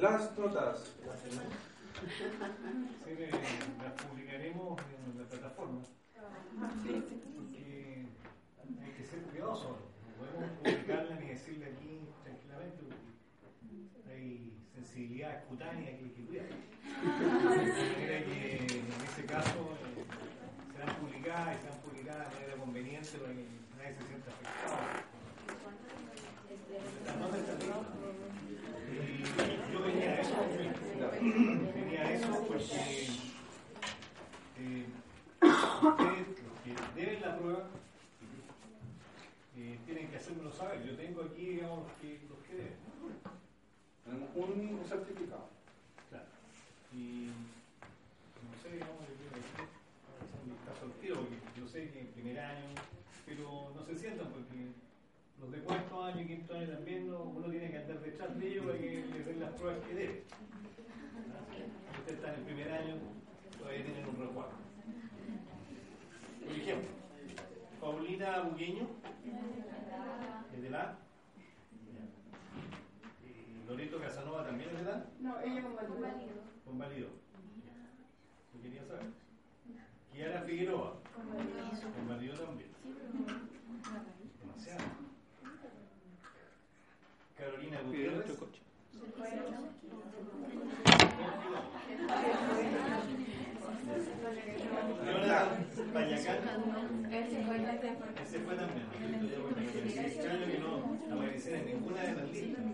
Las notas. Sí, las publicaremos en la plataforma. Porque hay que ser cuidadosos. No podemos publicarla ni decirle aquí tranquilamente porque hay sensibilidad cutánea que hay que cuidar. De manera que en ese caso eh, serán publicadas y serán publicadas de manera conveniente para que nadie se sienta afectado. Las notas están listas. Y yo venía a eso, venía a eso porque eh, ustedes, los que deben la prueba, eh, tienen que hacérmelo saber. Yo tengo aquí, digamos, los que, los que deben. Tenemos un certificado. Claro. Y no sé, digamos, yo un vistazo al tiro, porque yo sé que en primer año, pero no se sientan porque los de cuarto año y quinto año también no- uno tiene que andar detrás de ellos para que les den las pruebas que deben. Ustedes están en el primer año, todavía tienen un recuadro. Por ejemplo, Paulina Bugueño, ¿es de la? Loreto Casanova también es de la? No, ella con. Convalidó. Lo Ese fue también. Extraño que no apareciera en ninguna de las listas.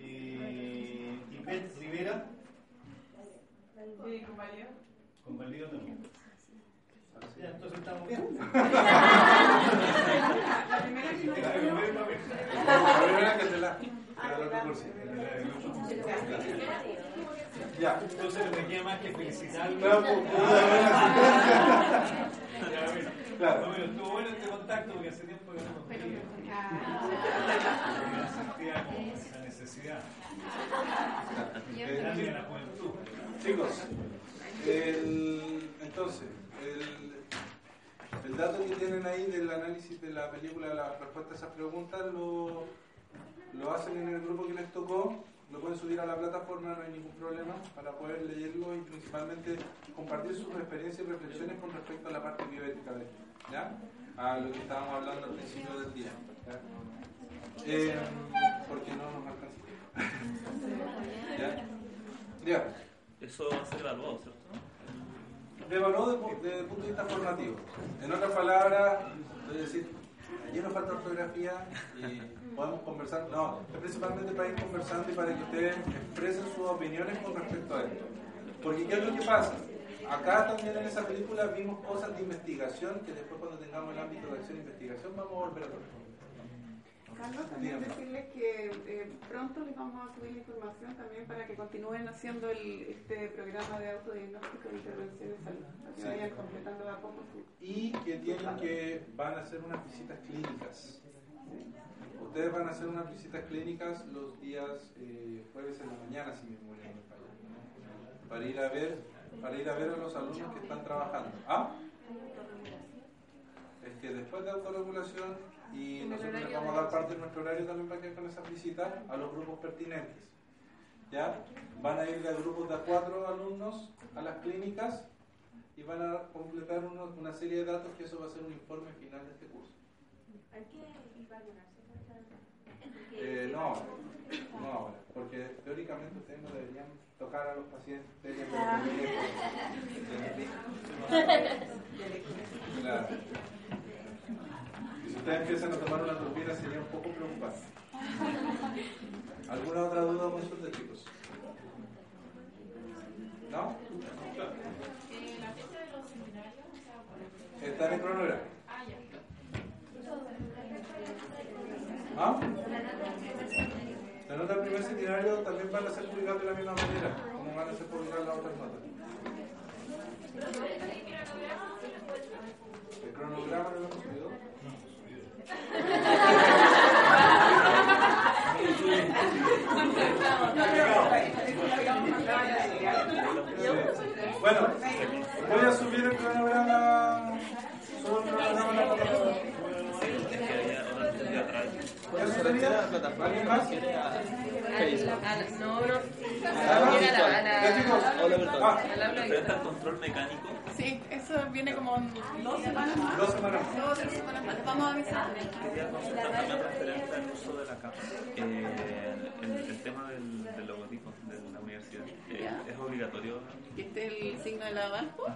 Eh, Ipet Rivera. Con. Convalido también. Ya, entonces estamos bien. La primera que La primera papel. La primera que te la. Ya. Entonces no me queda más que felicitarlo. Claro, bueno. Estuvo bueno este contacto porque hace tiempo que no nos veíamos. Sentía como la necesidad la juventud. Chicos, el- entonces, el, el dato que tienen ahí del análisis de la película, la respuesta a esas preguntas, lo, lo hacen en el grupo que les tocó, lo pueden subir a la plataforma, no hay ningún problema, para poder leerlo y principalmente compartir sus experiencias y reflexiones con respecto a la parte bioética de esto, ¿ya? A lo que estábamos hablando al principio del día. ¿ya? Eh, porque no nos alcanza. ¿Ya? Ya. Eso va a ser evaluado, ¿cierto? devaluó desde el punto de vista formativo. En otras palabras, voy a decir, allí nos falta ortografía y podemos conversar. No, es principalmente para ir conversando y para que ustedes expresen sus opiniones con respecto a esto. Porque ¿qué es lo que pasa? Acá también en esa película vimos cosas de investigación que después cuando tengamos el ámbito de acción e investigación vamos a volver a tocar. Carlos, también decirles que eh, pronto les vamos a subir información también para que continúen haciendo el, este programa de autodiagnóstico e intervención de salud, para que Sí. vayan completando de a poco su... y que tienen que van a hacer unas visitas clínicas. Ustedes van a hacer unas visitas clínicas los días eh, jueves en la mañana, si mi memoria no me falla, para ir a ver, para ir a ver a los alumnos que están trabajando. ¿Ah? Es que después de autorregulación y nosotros les vamos a dar parte de nuestro horario también para que con esas visitas a los grupos pertinentes. ¿Ya? Van a ir de grupos de a cuatro alumnos a las clínicas y van a completar uno- una serie de datos que eso va a ser un informe final de este curso. Hay que. Eh, no, no ahora, porque teóricamente ustedes no deberían tocar a los pacientes de Claro. Y si ustedes empiezan a tomar una turbina sería un poco preocupante. ¿Alguna otra duda o consulta, chicos? ¿No? Eh, la fecha de los seminarios, o sea, por Está en el cronograma. Ah. La nota del primer seminario también van a ser publicadas de la misma manera, como van a ser publicadas las otras notas. ¿El cronograma no lo hemos subido? Bueno, voy a subir el cronograma. Subo el cronograma la plataforma. No, control mecánico, Sí, eso viene como en dos semanas más. dos semanas más. Dos o tres semanas más. Les vamos a avisar. quería consultar también referente al uso de la cámara. Eh, el, tema del, logotipo de la universidad, eh. ¿es obligatorio? ¿Que esté el signo de la banco?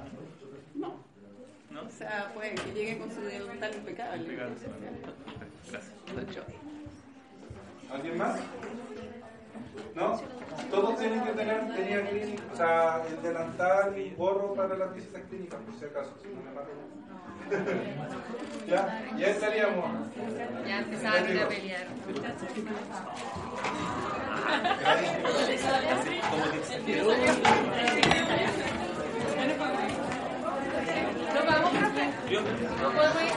No. O sea, puede que llegue con su dental impecable. Impecable, Gracias. ¿Alguien más? ¿No? Todos tienen que tener tenía clínica, o sea, el delantal y gorro para las visitas clínicas, por si acaso, si no me ya, ya estaríamos. Ya empezaban a pelear. Así ¿No podemos